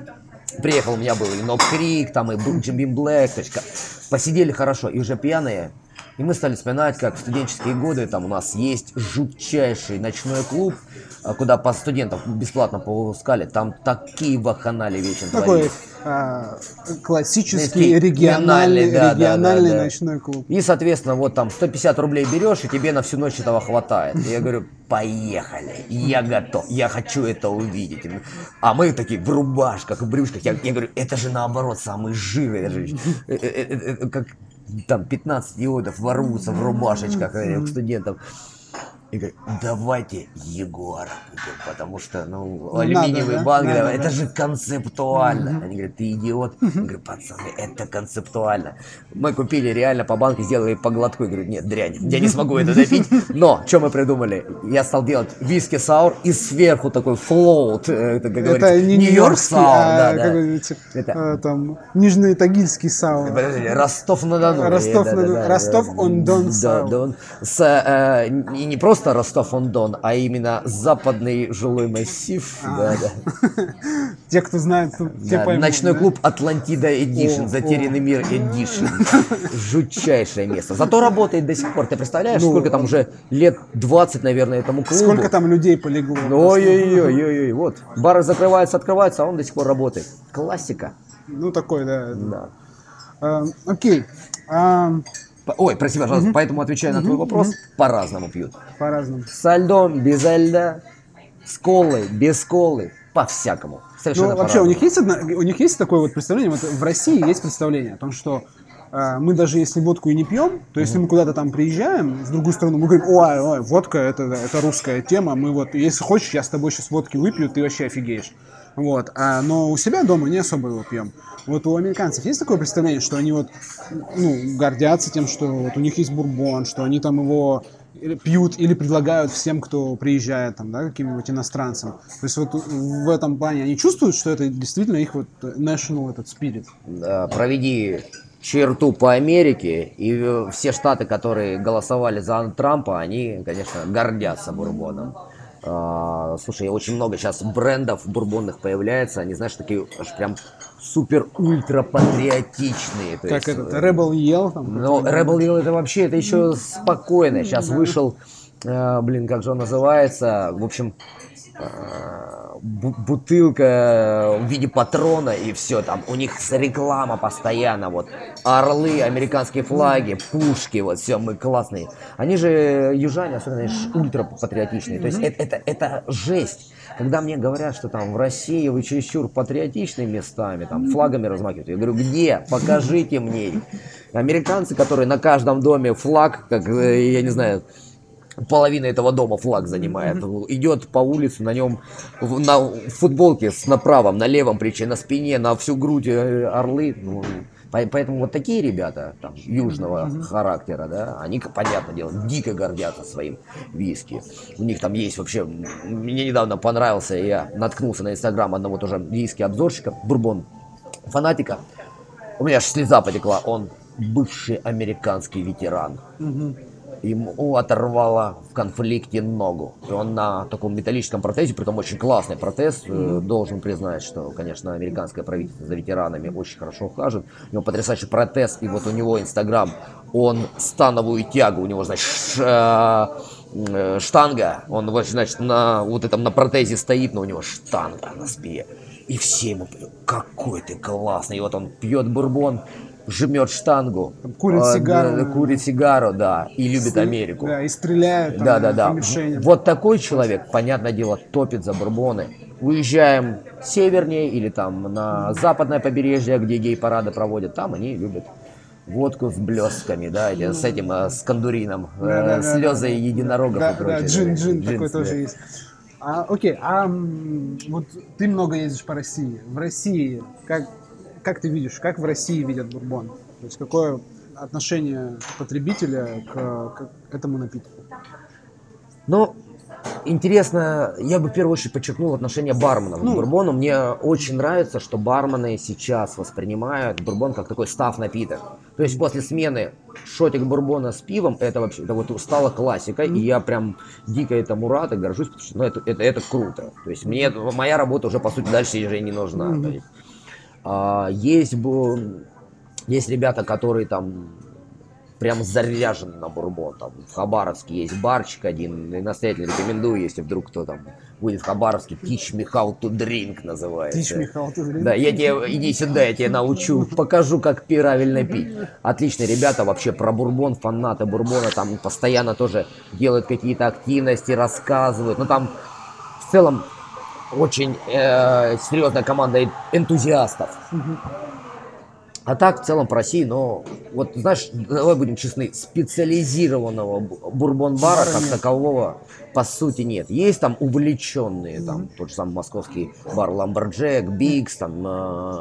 B: приехал, у меня был и Ноб Крик, там и Джим Бим Блэк, то есть ка- посидели хорошо, и уже пьяные, и мы стали вспоминать, как в студенческие годы там у нас есть жутчайший ночной клуб, а, куда по студентов бесплатно пускали, там такие ваханали вечером
A: Такой. А, классический
B: Такие
A: региональный,
B: да,
A: региональный
B: да, да.
A: ночной клуб.
B: И, соответственно, вот там 150 рублей берешь, и тебе на всю ночь этого хватает. И я говорю, поехали, я готов, я хочу это увидеть. А мы такие в рубашках, в брюшках. Я, я говорю, это же наоборот самый жир. Это же, э, э, э, как там 15 диодов ворвутся в рубашечках к студентам. И говорю, давайте Егора купим, потому что, ну,
A: Ну,
B: алюминиевые
A: надо, да?
B: банки,
A: Надо,
B: да, это
A: да.
B: же концептуально. Они говорят, ты идиот. Я говорю, пацаны, это концептуально. Мы купили реально по банке, сделали по глотку. Я говорю, нет, дрянь, я не смогу это допить. Но, что мы придумали? Я стал делать виски саур и сверху такой флоут, э, это, как
A: Это не
B: Нью-Йорк саур.
A: а
B: да, да. Это-
A: а, там, Нижний Тагильский sour.
B: Подожди, Ростов-на-Дону.
A: Ростов-на-Дону.
B: Да-да-да.
A: Rostov-on-Don
B: Да,
A: sour.
B: Don. С, э, и не просто Rostov-on-Don, а именно западный жилой массив. Да, да.
A: Те, кто знает, те
B: Да,
A: поймут,
B: ночной
A: да?
B: клуб Атлантида
A: Edition,
B: затерянный
A: о.
B: мир Edition. Жутчайшее место. Зато работает до сих пор. Ты представляешь,
A: Ну,
B: сколько там уже лет 20, наверное, этому клубу?
A: Сколько там людей полегло?
B: Ой-ой-ой, вот. Бары закрываются, открываются, а он до сих пор работает. Классика.
A: Ну, такой, да.
B: Да.
A: А, Окей. А,
B: П- Ой, прости, пожалуйста, поэтому отвечая на твой вопрос, по-разному пьют.
A: По-разному.
B: Со льдом, без льда, с колой, без колы, по-всякому. Совершенно
A: Ну, вообще, у них, есть одна- у них есть такое вот представление, вот в России есть представление о том, что э, мы даже если водку и не пьем, то если мы куда-то там приезжаем, в другую страну, мы говорим, ой, ой, водка это, это русская тема, мы вот, если хочешь, я с тобой сейчас водки выпью, ты вообще офигеешь. Вот, а, но у себя дома не особо его пьем. Вот у американцев есть такое представление, что они вот, ну, гордятся тем, что вот у них есть бурбон, что они там его пьют или предлагают всем, кто приезжает, там, да, каким-нибудь иностранцам. То есть вот в этом плане они чувствуют, что это действительно их вот national этот spirit.
B: Да, проведи черту по Америке, и все штаты, которые голосовали за Трампа, они, конечно, гордятся бурбоном. А, слушай, очень много сейчас брендов бурбонных появляется, они, знаешь, такие аж прям супер-ультра патриотичные. то
A: Как
B: есть,
A: этот
B: э,
A: Rebel Yell там.
B: Ну, Rebel Yell это вообще, это еще спокойно. Сейчас вышел, э, блин, как же он называется, в общем, э, бу- бутылка в виде патрона и все там. У них реклама постоянно, вот орлы, американские флаги, пушки, вот все, мы классные. Они же южане, особенно ультра патриотичные. То есть это, это, это жесть. Когда мне говорят, что там в России вы чересчур патриотичны местами, там флагами размахивают, я говорю, где? Покажите мне. Американцы, которые на каждом доме флаг, как, э, я не знаю, половина этого дома флаг занимает. Идет по улице, на нем в, на футболке с на правом, на левом плече, на спине, на всю грудь э, орлы. Ну, поэтому вот такие ребята там, южного характера, да, они, понятное дело, дико гордятся своим виски. У них там есть вообще, мне недавно понравился, я наткнулся на инстаграм одного тоже виски обзорщика, бурбон фанатика. У меня аж слеза потекла, он бывший американский ветеран. Ему оторвало в конфликте ногу. И он на таком металлическом протезе, притом очень классный протез, э, должен признать, что, конечно, американское правительство за ветеранами очень хорошо ухаживает. У него потрясающий протез, и вот у него Инстаграм, он становую тягу, у него, значит, э, э, штанга, он значит, на вот этом на протезе стоит, но у него штанга на спине. И все ему, какой ты классный. И вот он пьет бурбон, жмет штангу,
A: Там курит
B: а,
A: сигару.
B: да, курит сигару, да, и любит Америку.
A: Да, и стреляет там,
B: Да, да, да.
A: мишеням.
B: Вот такой человек, понятное дело, топит за бурбоны. Уезжаем севернее или там на западное побережье, где гей-парады проводят, там они любят водку с блестками, да, или с этим, э, с кондурином, э,
A: Да, да,
B: слезы
A: да.
B: единорогов
A: Да,
B: и прочее.
A: да, джин, джин
B: джинс,
A: такой
B: да.
A: тоже есть. А, окей, а вот ты много ездишь по России. В России как, как ты видишь, как в России видят бурбон? То есть какое отношение потребителя к, к этому напитку?
B: Ну, интересно, я бы в первую очередь подчеркнул отношение барменов
A: Ну.
B: к бурбону. Мне очень нравится, что бармены сейчас воспринимают бурбон как такой став напиток. То есть после смены шотик бурбона с пивом, это вообще это вот стало классикой, и я прям дико этому рад и горжусь, потому что ну, это, это, это круто. То есть мне моя работа уже по сути дальше уже не нужна. То есть, есть, бу- есть ребята, которые там прям заряжены на бурбон. Там в Хабаровске есть барчик один, и настоятельно рекомендую, если вдруг кто там будет в Хабаровске, Teach me how to drink называется.
A: Тич, Михаил, ты
B: Да, я тебе, иди сюда, я тебе научу, покажу, как правильно пить. Отличные ребята вообще про бурбон, фанаты бурбона, там постоянно тоже делают какие-то активности, рассказывают. Ну там в целом очень э, серьезная команда энтузиастов. А так, в целом, по России, но вот, знаешь, давай будем честны, специализированного бу- бурбон-бара
A: Бара
B: как
A: нет.
B: такового по сути нет. Есть там увлеченные, там тот же самый московский бар Ламберджек, Бигс, там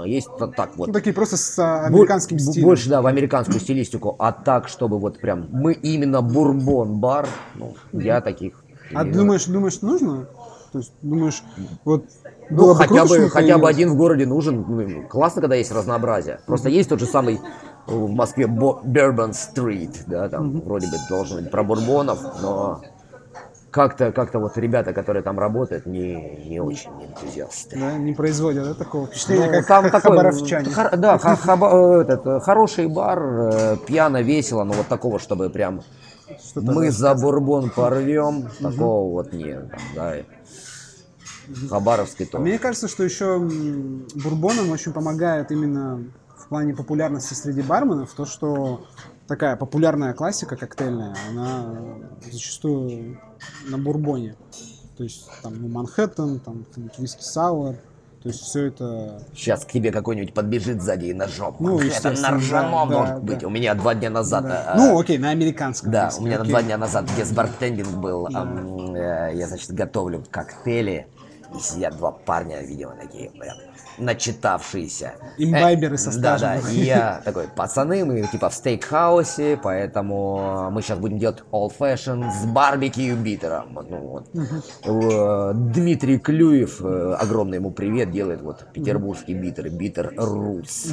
B: э, есть та- так вот.
A: Ну, такие просто с а,
B: Бо-
A: американским
B: бо-
A: стилем.
B: Больше, да, в американскую стилистику. А так, чтобы вот прям мы именно бурбон-бар, ну, я таких...
A: А
B: не-
A: думаешь, думаешь, нужно? То есть, думаешь, вот
B: Ну,
A: было бы
B: хотя,
A: круто,
B: бы, хотя бы один в городе нужен. Ну, Классно, когда есть разнообразие. Просто есть тот же самый э, в Москве Bourbon Street, да, там вроде бы должен быть про бурбонов, но как-то как вот ребята, которые там работают, не, не очень энтузиасты.
A: Да, не производят да, такого впечатления,
B: Ну,
A: как
B: там такой,
A: хабаровчане.
B: хор- да, ха- хаба- э, этот, э, хороший бар, пьяно, весело, но вот такого, чтобы прям мы за бурбон порвем, такого вот нет. да. Хабаровский
A: А
B: тоже.
A: Мне кажется, что еще бурбоном очень помогает именно в плане популярности среди барменов то, что такая популярная классика коктейльная, она зачастую на бурбоне. То есть там ну, Манхэттен, там виски сауэр. То есть все это...
B: Сейчас к тебе какой-нибудь подбежит сзади и ножом.
A: Ну,
B: это на ржаном
A: да,
B: может
A: да,
B: быть.
A: да.
B: У меня два дня назад.
A: да.
B: э,
A: ну, окей, на американском.
B: Да, у меня
A: окей.
B: два дня назад гесбартендинг был.
A: Да.
B: э, я, значит, готовлю коктейли. И сидят два парня, видимо, такие прям начитавшиеся.
A: Имбайберы со
B: Да,
A: стажем.
B: да. И я такой, пацаны, мы типа в стейкхаусе, поэтому мы сейчас будем делать old fashion с барбекю битером. Ну, вот. Э, Дмитрий Клюев, э, огромный ему привет, делает вот петербургский битер, битер Рус.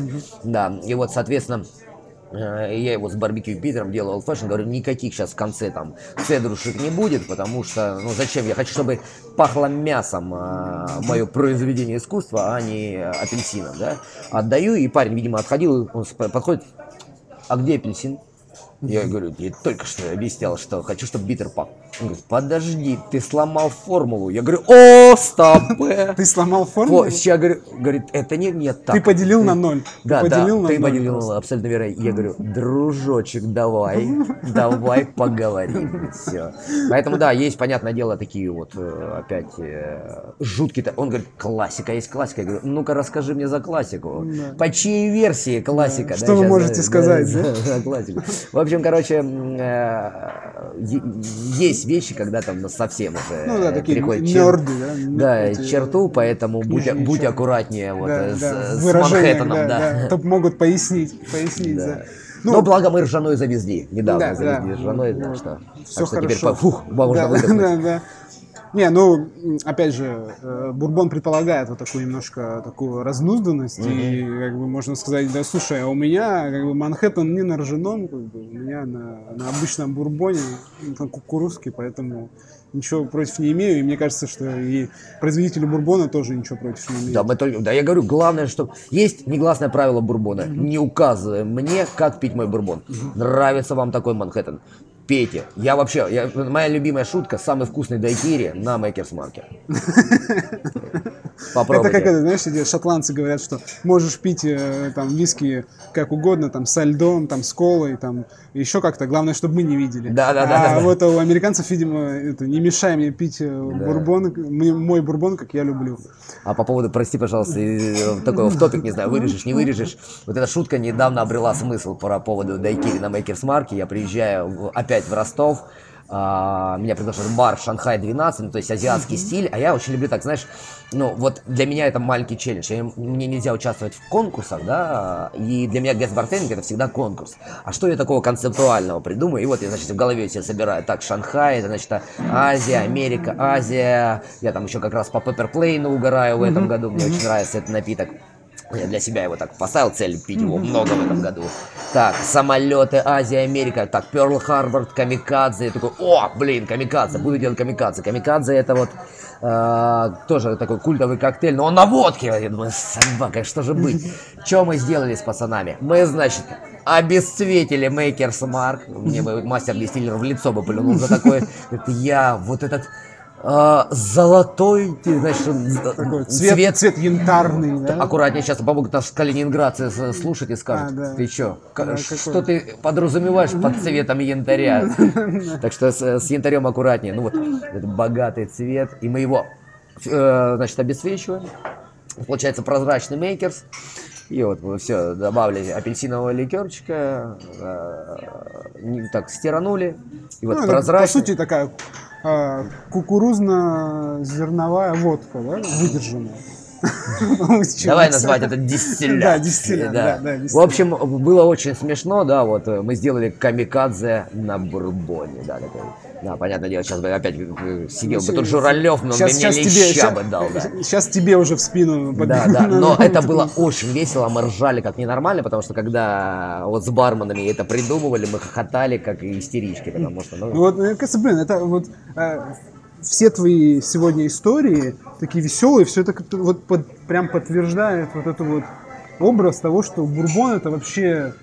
B: Да, и вот, соответственно, Э, Я его с барбекю Питером делал fashion, говорю, никаких сейчас в конце там цедрушек не будет, потому что, ну зачем, я хочу, чтобы пахло мясом мое произведение искусства, а не апельсином, да. Отдаю, и парень, видимо, отходил, он подходит, а где апельсин? Я говорю, я только что объяснял, что хочу, чтобы битер пах. Он говорит, подожди, ты сломал формулу. Я говорю, о, стоп! э».
A: Ты сломал формулу?
B: Я говорю, говорит, это не, нет так.
A: Ты поделил на ноль.
B: Да, да, ты поделил, абсолютно верно. Я говорю, дружочек, давай, давай поговорим. Все. Поэтому, да, есть, понятное дело, такие вот э, опять э, жуткие. Он говорит, классика, есть классика. Я говорю, ну-ка расскажи мне за классику. По чьей версии классика?
A: Что вы можете сказать,
B: за классику. В общем, короче, э, есть вещи, когда там совсем уже
A: Ну да,
B: э,
A: такие
B: переходит чер-
A: нерды, да?
B: Да,
A: эти
B: черту, поэтому будь,
A: книжные
B: будь аккуратнее вот,
A: Да,
B: э, с,
A: да,
B: с Манхэттеном, да.
A: да, да. Могут пояснить, пояснить,
B: Да.
A: да.
B: Но благо мы ржаной завезли. Недавно
A: Да,
B: завезли
A: да.
B: ржаной,
A: Вот.
B: так что,
A: Всё
B: так что теперь
A: хорошо.
B: по- фух, можно
A: да,
B: выдохнуть.
A: да, да. Не, ну, опять же, э, бурбон предполагает вот такую немножко такую разнузданность, и, как бы, можно сказать, да, слушай, а у меня, как бы, Манхэттен не на ржаном, как бы, у меня на, на обычном бурбоне, ну, там, кукурузский, поэтому ничего против не имею, и мне кажется, что и производители бурбона тоже ничего против не имеют.
B: Да, мы только, да, я говорю, главное, что есть негласное правило бурбона. Не указывай мне, как пить мой бурбон. Нравится вам такой Манхэттен. Пейте. Я вообще, я, моя любимая шутка, самый вкусный дайкири на Makers Market.
A: Попробуйте. Это как это, знаешь, где шотландцы говорят, что можешь пить э, там виски как угодно, там со льдом, там с колой, там еще как-то. Главное, чтобы мы не видели.
B: Да, да,
A: а
B: да.
A: А вот у американцев, видимо, это не мешай мне пить э, да. бурбон, мой бурбон, как я люблю.
B: А по поводу, прости, пожалуйста, такой в топик, не знаю, вырежешь, не вырежешь. Вот эта шутка недавно обрела смысл по поводу дайкири на Makers Market. Я приезжаю опять в Ростов, а, меня приглашают в бар Шанхай 12, ну, то есть азиатский стиль, а я очень люблю так, знаешь, ну, вот для меня это маленький челлендж. Я, мне нельзя участвовать в конкурсах, да, и для меня bartending это всегда конкурс. А что я такого концептуального придумаю? И вот я, значит, в голове себе собираю. Так, Шанхай, это, значит, Азия, Америка, Азия. Я там еще как раз по Plane угораю в этом году. Мне очень нравится этот напиток. Я для себя его так поставил цель пить его много в этом году. Так, самолеты, Азия, Америка. Так, Перл Харбор, Камикадзе. Я такой, о, блин, Камикадзе, буду делать Камикадзе. Камикадзе это вот э, тоже такой культовый коктейль, но он на водке. Я думаю, собака, что же быть? Что мы сделали с пацанами? Мы, значит, обесцветили Мейкерс Марк. Мне бы мастер-дистиллер в лицо бы плюнул за такое. Это я, вот этот а, золотой, ты, значит,
A: Такой цвет, цвет, цвет янтарный, да?
B: Аккуратнее, сейчас помогут наш калининградцы слушать и скажут, а, да. ты что, да, что какой? ты подразумеваешь под цветом янтаря? Так что с янтарем аккуратнее. Ну вот, это богатый цвет, и мы его, э, значит, обесвечиваем. Получается прозрачный мейкерс. И вот мы все добавили апельсинового ликерчика, э, так стиранули. И вот ну, прозрачный.
A: По сути такая кукурузно-зерновая водка, да, выдержанная.
B: Давай назвать это дистиллят.
A: Да, дистиллят, да. да,
B: В общем, было очень смешно, да, вот э, мы сделали камикадзе на бурбоне, да, такой. Да, понятное дело, сейчас бы опять сидел бы тут Журалев, но сейчас, мне леща бы дал, да.
A: Сейчас тебе уже в спину
B: Да, да, но это было очень весело, мы ржали как ненормально, потому что когда вот с барменами это придумывали, мы хохотали как истерички, потому что...
A: Ну, вот, мне кажется, блин, это вот э, все твои сегодня истории такие веселые, все это вот под, прям подтверждает вот эту вот образ того, что бурбон это вообще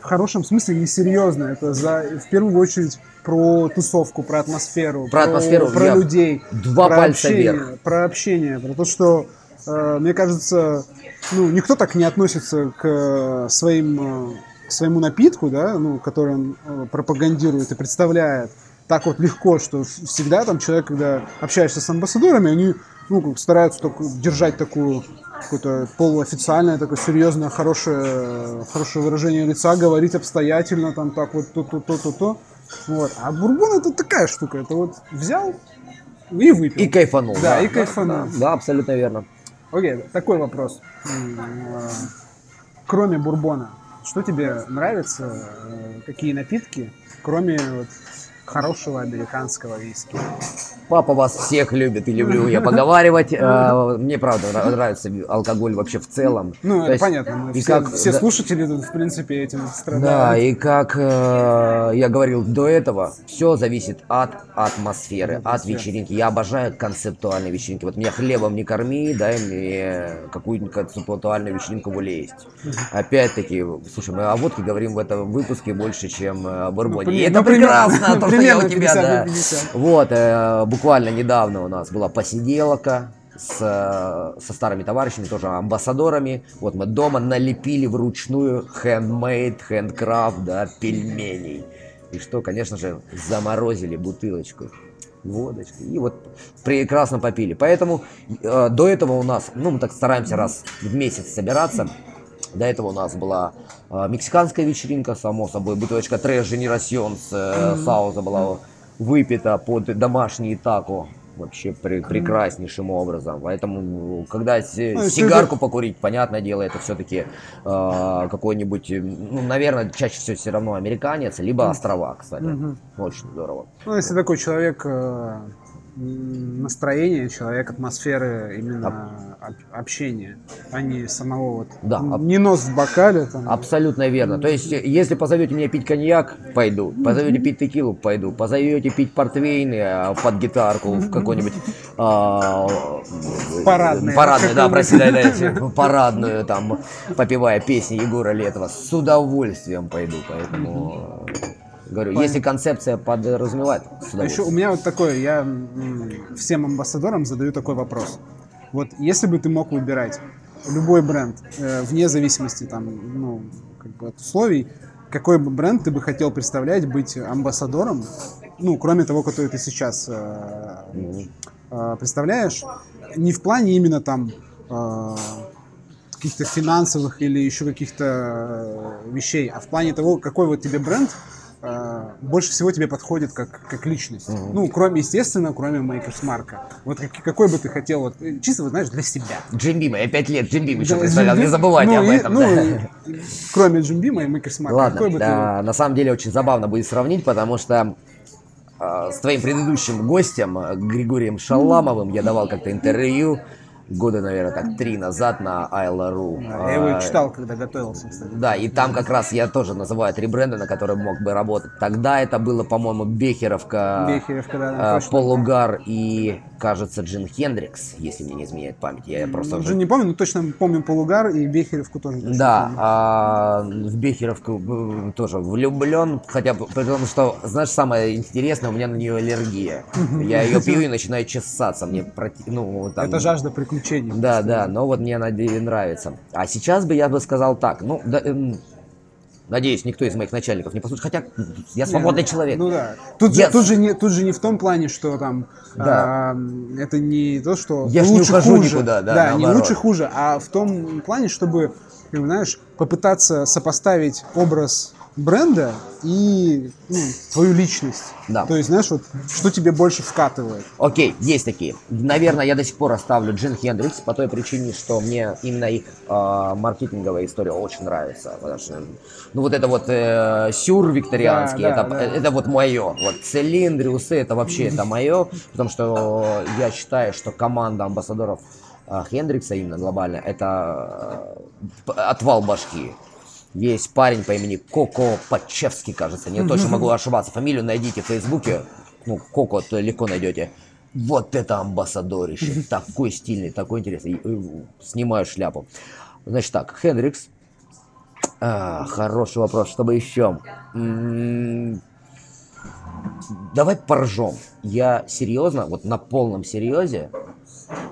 A: в хорошем смысле несерьезно. Это за, в первую очередь про тусовку, про атмосферу,
B: про, про атмосферу,
A: про людей,
B: два
A: про
B: пальца
A: общение,
B: вверх.
A: про общение, про то, что э, мне кажется, ну никто так не относится к своим э, к своему напитку, да, ну, который он э, пропагандирует и представляет так вот легко, что всегда там человек, когда общаешься с амбассадорами, они ну, стараются только держать такую какое-то полуофициальное, такое серьезное, хорошее, хорошее выражение лица, говорить обстоятельно, там так вот то-то-то-то-то. Вот. А бурбон это такая штука, это вот взял и выпил.
B: И кайфанул.
A: Да, да и кайфанул.
B: Да, да, абсолютно верно.
A: Окей, такой вопрос. Кроме бурбона, что тебе нравится, э, какие напитки, кроме вот хорошего американского виски.
B: Папа вас всех любит и люблю я поговаривать. Э, мне, правда, нравится алкоголь вообще в целом.
A: Ну, это понятно. И как, все слушатели тут, в принципе, этим страдают.
B: Да, и как э, я говорил до этого, все зависит от атмосферы, от вечеринки. Я обожаю концептуальные вечеринки. Вот меня хлебом не корми, дай мне какую-нибудь концептуальную вечеринку в есть. Опять-таки, слушай, мы о водке говорим в этом выпуске больше, чем о бурбоне. Ну, это прекрасно, то, что я у тебя, да. Вот, э, буквально недавно у нас была посиделка с, со старыми товарищами, тоже амбассадорами. Вот мы дома налепили вручную handmade, handcraft, да, пельменей. И что, конечно же, заморозили бутылочку водочкой. И вот прекрасно попили. Поэтому э, до этого у нас, ну, мы так стараемся раз в месяц собираться. До этого у нас была э, мексиканская вечеринка, само собой, бутылочка Tres Generations э, Сауза была выпита под домашний тако вообще при, прекраснейшим образом. Поэтому, когда ну, сигарку покурить, понятное дело, это все-таки э, какой-нибудь, ну, наверное, чаще всего все равно американец, либо острова, кстати. Угу. Очень здорово.
A: Ну, если такой человек э, настроение человек, атмосферы именно об, общения, а не самого вот,
B: да,
A: не нос в бокале. Там.
B: Абсолютно верно. То есть, если позовете меня пить коньяк, пойду. Позовете пить текилу, пойду. Позовете пить портвейн а, под гитарку в какой-нибудь а,
A: парадный,
B: парадный, да, прости, да, да, парадную там, попивая песни Егора Летова, с удовольствием пойду, поэтому Говорю,
A: Понятно.
B: если концепция подразумевает,
A: А еще у меня вот такое, я всем амбассадорам задаю такой вопрос. Вот если бы ты мог выбирать любой бренд, э, вне зависимости там, ну, как бы от условий, какой бы бренд ты бы хотел представлять, быть амбассадором, ну, кроме того, который ты сейчас э, э, представляешь, не в плане именно там э, каких-то финансовых или еще каких-то вещей, а в плане того, какой вот тебе бренд э, больше всего тебе подходит как, как личность.
B: Мгм.
A: Ну, кроме, естественно, кроме Makers Mark. Вот как- какой бы ты хотел, вот, э, чисто, вот, знаешь, для себя.
B: Джимбима, я пять лет Джимбим еще
A: Да,
B: представлял, не забывайте
A: ну,
B: об
A: и-
B: этом.
A: ну,
B: да.
A: и- кроме Джимбима и Makers Mark.
B: Ладно,
A: какой бы ты
B: да, на самом деле очень забавно будет сравнить, потому что э, с твоим предыдущим гостем э, Григорием Шаламовым я давал как-то интервью года, наверное, так три назад на Айла.ру.
A: Я его
B: А,
A: читал, когда готовился, кстати.
B: Да, и там как раз я тоже называю три бренда, на которые мог бы работать. Тогда это было, по-моему, Бехеровка,
A: Бехеревка, да,
B: э. Полугар и, кажется, Джин Хендрикс, если мне не изменяет память. Я просто
A: Уже не помню, но точно помню Полугар и Бехеревку тоже.
B: Да, а в Бехеровку э, тоже влюблен, хотя потому что, знаешь, самое интересное, у меня на нее аллергия. Я ее пью и начинаю чесаться, мне проти... ну там-
A: Это жажда приключений.
B: Да, да, но вот мне она нравится. А сейчас бы я бы сказал так, ну, да, эм, надеюсь, никто из моих начальников не послушает, хотя я свободный
A: Не,
B: человек.
A: Ну да. Тут,
B: Я-
A: же, тут, же не, тут же не в том плане, что там
B: Да.
A: а, это не то, что
B: Я не
A: лучше
B: ухожу
A: хуже.
B: никуда, да,
A: не
B: наоборот.
A: лучше хуже, а в том плане, чтобы, знаешь, попытаться сопоставить образ бренда и ну, твою личность.
B: Да.
A: То есть, знаешь, вот что тебе больше вкатывает.
B: Окей, есть такие. Наверное, я до сих пор оставлю Джин Хендрикс по той причине, что мне именно их э, маркетинговая история очень нравится. Потому что, ну вот это вот э, сюр викторианский,
A: Да, да,
B: это,
A: да.
B: это вот мое. Вот цилиндриусы, это вообще это мое. Потому что я считаю, что команда амбассадоров э, Хендрикса именно глобально, это п- отвал башки. Есть парень по имени Коко Пачевский, кажется. Не точно могу ошибаться. Фамилию найдите в Фейсбуке. Ну, Коко то легко найдете. Вот это амбассадорище. Такой стильный, такой интересный. Э, Снимаю шляпу. Значит так, Хендрикс. А, хороший вопрос. Чтобы еще? М, Давай поржем. Я серьезно, вот на полном серьезе,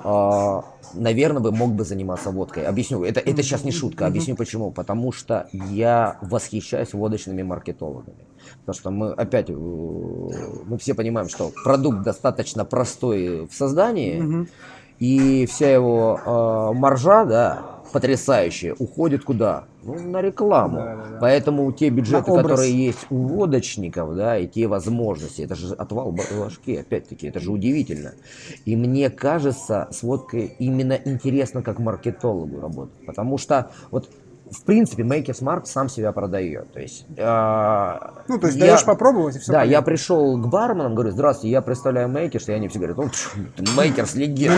B: а, наверное, бы мог бы заниматься водкой. Объясню. Это, это сейчас не шутка. Объясню почему. Потому что я восхищаюсь водочными маркетологами. Потому что мы опять, э, мы все понимаем, что продукт достаточно простой в создании, и вся его э, маржа, да, потрясающая, уходит куда? Ну, на рекламу.
A: Да, да, да.
B: Поэтому те бюджеты, которые есть у водочников, да, и те возможности, это же отвал ба- башки, опять-таки, это же удивительно. И мне кажется, с водкой именно интересно как маркетологу работать, потому что вот в принципе, Maker's Mark сам себя продает. То есть, э,
A: Ну, то есть
B: я-
A: даешь попробовать и все.
B: да, я пришел к барменам, говорю, здравствуйте, я представляю Maker's, и они все говорят, ну, Maker's легенда.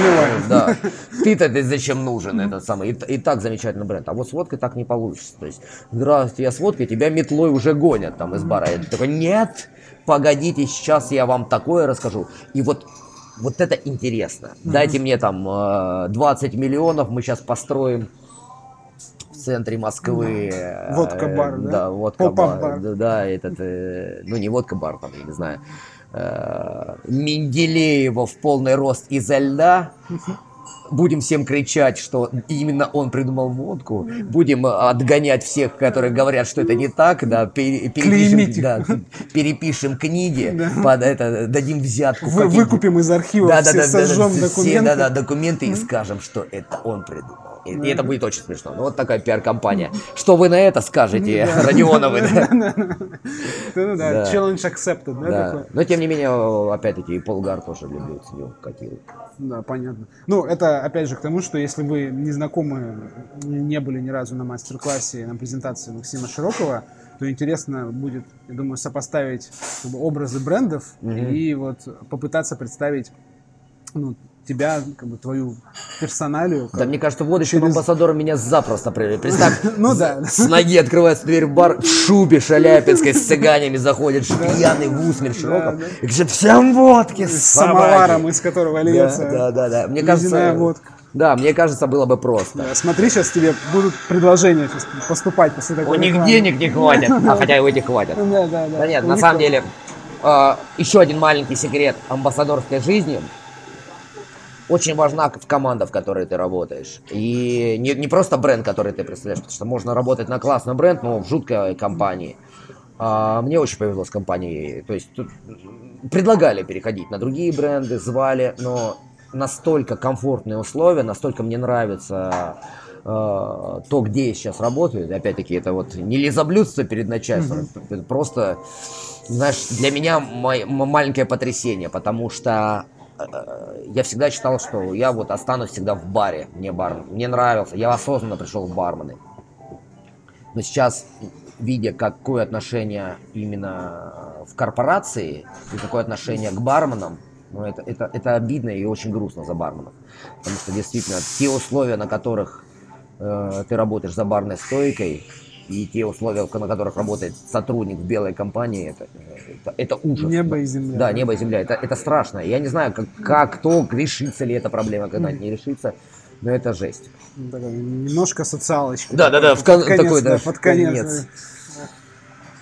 B: Да. Ты-то ты зачем нужен этот самый? И, и так замечательный бренд. А вот с водкой так не получится. То есть, здравствуйте, я с водкой, тебя метлой уже гонят там из бара. Я такой, нет, погодите, сейчас я вам такое расскажу. И вот вот это интересно. Дайте мне там э, 20 миллионов, мы сейчас построим центре Москвы. э,
A: да?
B: Да, водка-бар.
A: Pop-up -бар.
B: Да, да, этот, э, ну не водка-бар, там, я не знаю, э, Менделеева в полный рост изо льда. Будем всем кричать, что именно он придумал водку. Будем э, отгонять всех, которые говорят, что это не так. Да, пере- перепишем, да, перепишем книги,
A: Да.
B: под это, дадим взятку.
A: Вы,
B: каким-
A: выкупим из архива,
B: да,
A: все
B: да, да,
A: сожжем
B: да, да,
A: документы.
B: Все, да, да, документы и скажем, что это он придумал. И, и это будет очень смешно. Ну, вот такая пиар-компания. Что вы на это скажете, Родионовы? да?
A: Ну да,
B: Да.
A: challenge accepted, да,
B: Да. Но тем не менее, опять-таки, и Полгар тоже люблю, ценю, котирует.
A: Да, понятно. Ну, это опять же к тому, что если вы не знакомы, не были ни разу на мастер-классе, на презентации Максима Широкого, то интересно будет, я думаю, сопоставить как бы, образы брендов
B: Мгм.
A: и вот попытаться представить ну, тебя, как бы твою персоналию.
B: Да, мне кажется, водочным
A: через-
B: амбассадором меня запросто при- Представь,
A: Ну да.
B: с ноги открывается дверь в бар, в шубе шаляпинской с цыганями заходит, пьяный в усмерть широком, и говорит, всем водки,
A: с
B: собаки».
A: самоваром, из которого льется
B: да, да, да. Мне кажется,
A: водка.
B: Да, мне кажется, было бы просто.
A: Да, смотри, сейчас тебе будут предложения поступать после такой
B: У них денег не хватит, а хотя и у этих хватит.
A: Да, да, да.
B: Да нет, на самом деле, э, еще один маленький секрет амбассадорской жизни. Очень важна команда, в которой ты работаешь. И не, не просто бренд, который ты представляешь, потому что можно работать на классный бренд, но в жуткой компании. А, мне очень повезло с компанией. То есть тут предлагали переходить на другие бренды, звали, но настолько комфортные условия, настолько мне нравится э, то, где я сейчас работаю. Опять-таки, это вот не лизоблюдство перед начальством, это просто, знаешь, для меня мой- м- маленькое потрясение, потому что я всегда считал, что я вот останусь всегда в баре. Мне бар, мне нравился, я осознанно пришел в бармены. Но сейчас, видя, какое отношение именно в корпорации и какое отношение к барменам, ну, это, это, это обидно и очень грустно за барменов. Потому что действительно те условия, на которых э, ты работаешь за барной стойкой, и те условия, на которых работает сотрудник в белой компании, это, это, это ужас.
A: Небо и земля.
B: Да, небо и земля. Это, это страшно. Я не знаю, как, как кто, решится ли эта проблема когда-нибудь не решится, но это жесть.
A: Ну, такая Немножко социалочка.
B: Да, да, да, в
A: Под
B: кон-
A: конец,
B: такой, да,
A: под конец.
B: конец.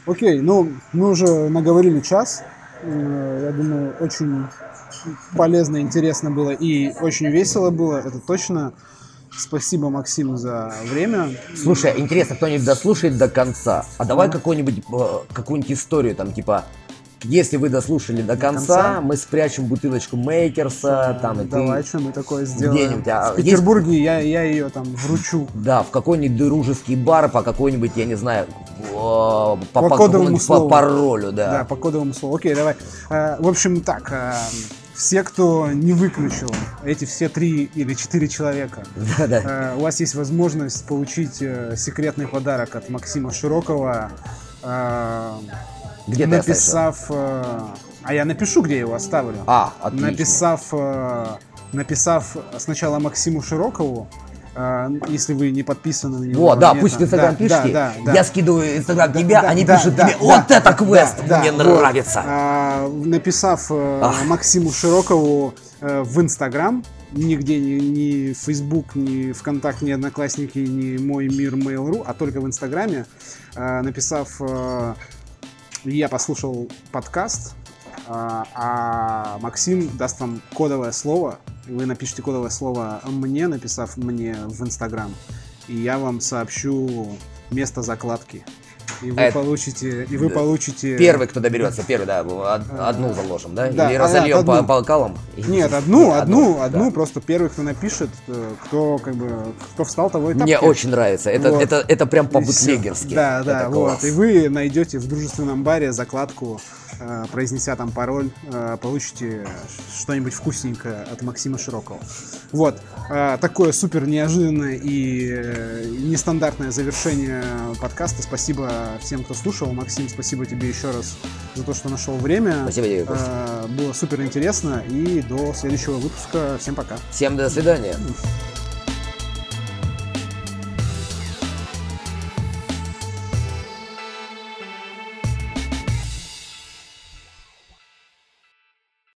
A: Окей, ну, мы уже наговорили час. Э, Я думаю, очень полезно, интересно было и очень весело было, это точно. Спасибо, Максим, за время.
B: Слушай, интересно, кто-нибудь дослушает до конца? А давай какую-нибудь э, какую-нибудь историю, там, типа, если вы дослушали до конца,
A: конца?
B: мы спрячем бутылочку Мейкерса, там, и
A: Давай,
B: ты...
A: что мы такое сделаем.
B: где-нибудь, а
A: в
B: есть-
A: Петербурге я, я ее там вручу.
B: Да, в какой-нибудь дружеский бар по какой-нибудь, я не знаю, по, по,
A: кодовому
B: по
A: слову.
B: паролю,
A: Да,
B: да.
A: по кодовому слову. Окей, давай. Э, В общем, так, э, все, кто не выключил, эти все три или четыре человека,
B: Да, да.
A: Э, у вас есть возможность получить э, секретный подарок от Максима Широкого, э,
B: Где
A: написав... а я напишу, где я его оставлю.
B: А, отлично.
A: написав, написав сначала Максиму Широкову, если вы не подписаны на него.
B: Вот, да,
A: нет,
B: пусть в Инстаграм
A: да,
B: пишите.
A: да, да,
B: Я
A: да.
B: скидываю Инстаграм
A: Да,
B: тебя,
A: да,
B: они
A: да,
B: пишут
A: да,
B: тебе,
A: да,
B: вот это
A: да,
B: квест,
A: да,
B: мне
A: вот.
B: нравится.
A: А, написав э,
B: Ах.
A: Максиму Широкову э, в Инстаграм, нигде ни, ни Facebook, ни ВКонтакт, ни Одноклассники, ни Мой Мир Mail.ru, а только в Инстаграме, э, написав «Я послушал подкаст», а, а Максим даст вам кодовое слово, вы напишите кодовое слово мне, написав мне в Инстаграм, и я вам сообщу место закладки. И вы
B: Это-
A: получите, и вы получите
B: Первый, кто доберется, первый, да, од- одну заложим, да?
A: Да,
B: Или
A: а,
B: разольем по,
A: одну.
B: по бокалам?
A: Нет, одну,
B: Нет,
A: одну,
B: да.
A: одну, просто первый, кто напишет, э, кто как бы, кто встал, того и
B: Мне очень нравится. Это,
A: Вот.
B: это, это прям
A: И всё.
B: по-бутлегерски.
A: Да, да,
B: Это
A: вот.
B: класс.
A: И вы найдете в дружественном баре закладку, э, произнеся там пароль, э, получите что-нибудь вкусненькое от Максима Широкого. Вот. Такое супер неожиданное и нестандартное завершение подкаста. Спасибо всем, кто слушал. Максим, спасибо тебе еще раз за то, что нашел время.
B: Спасибо тебе.
A: Э, Было супер интересно. И до следующего выпуска. Всем пока.
B: Всем до свидания.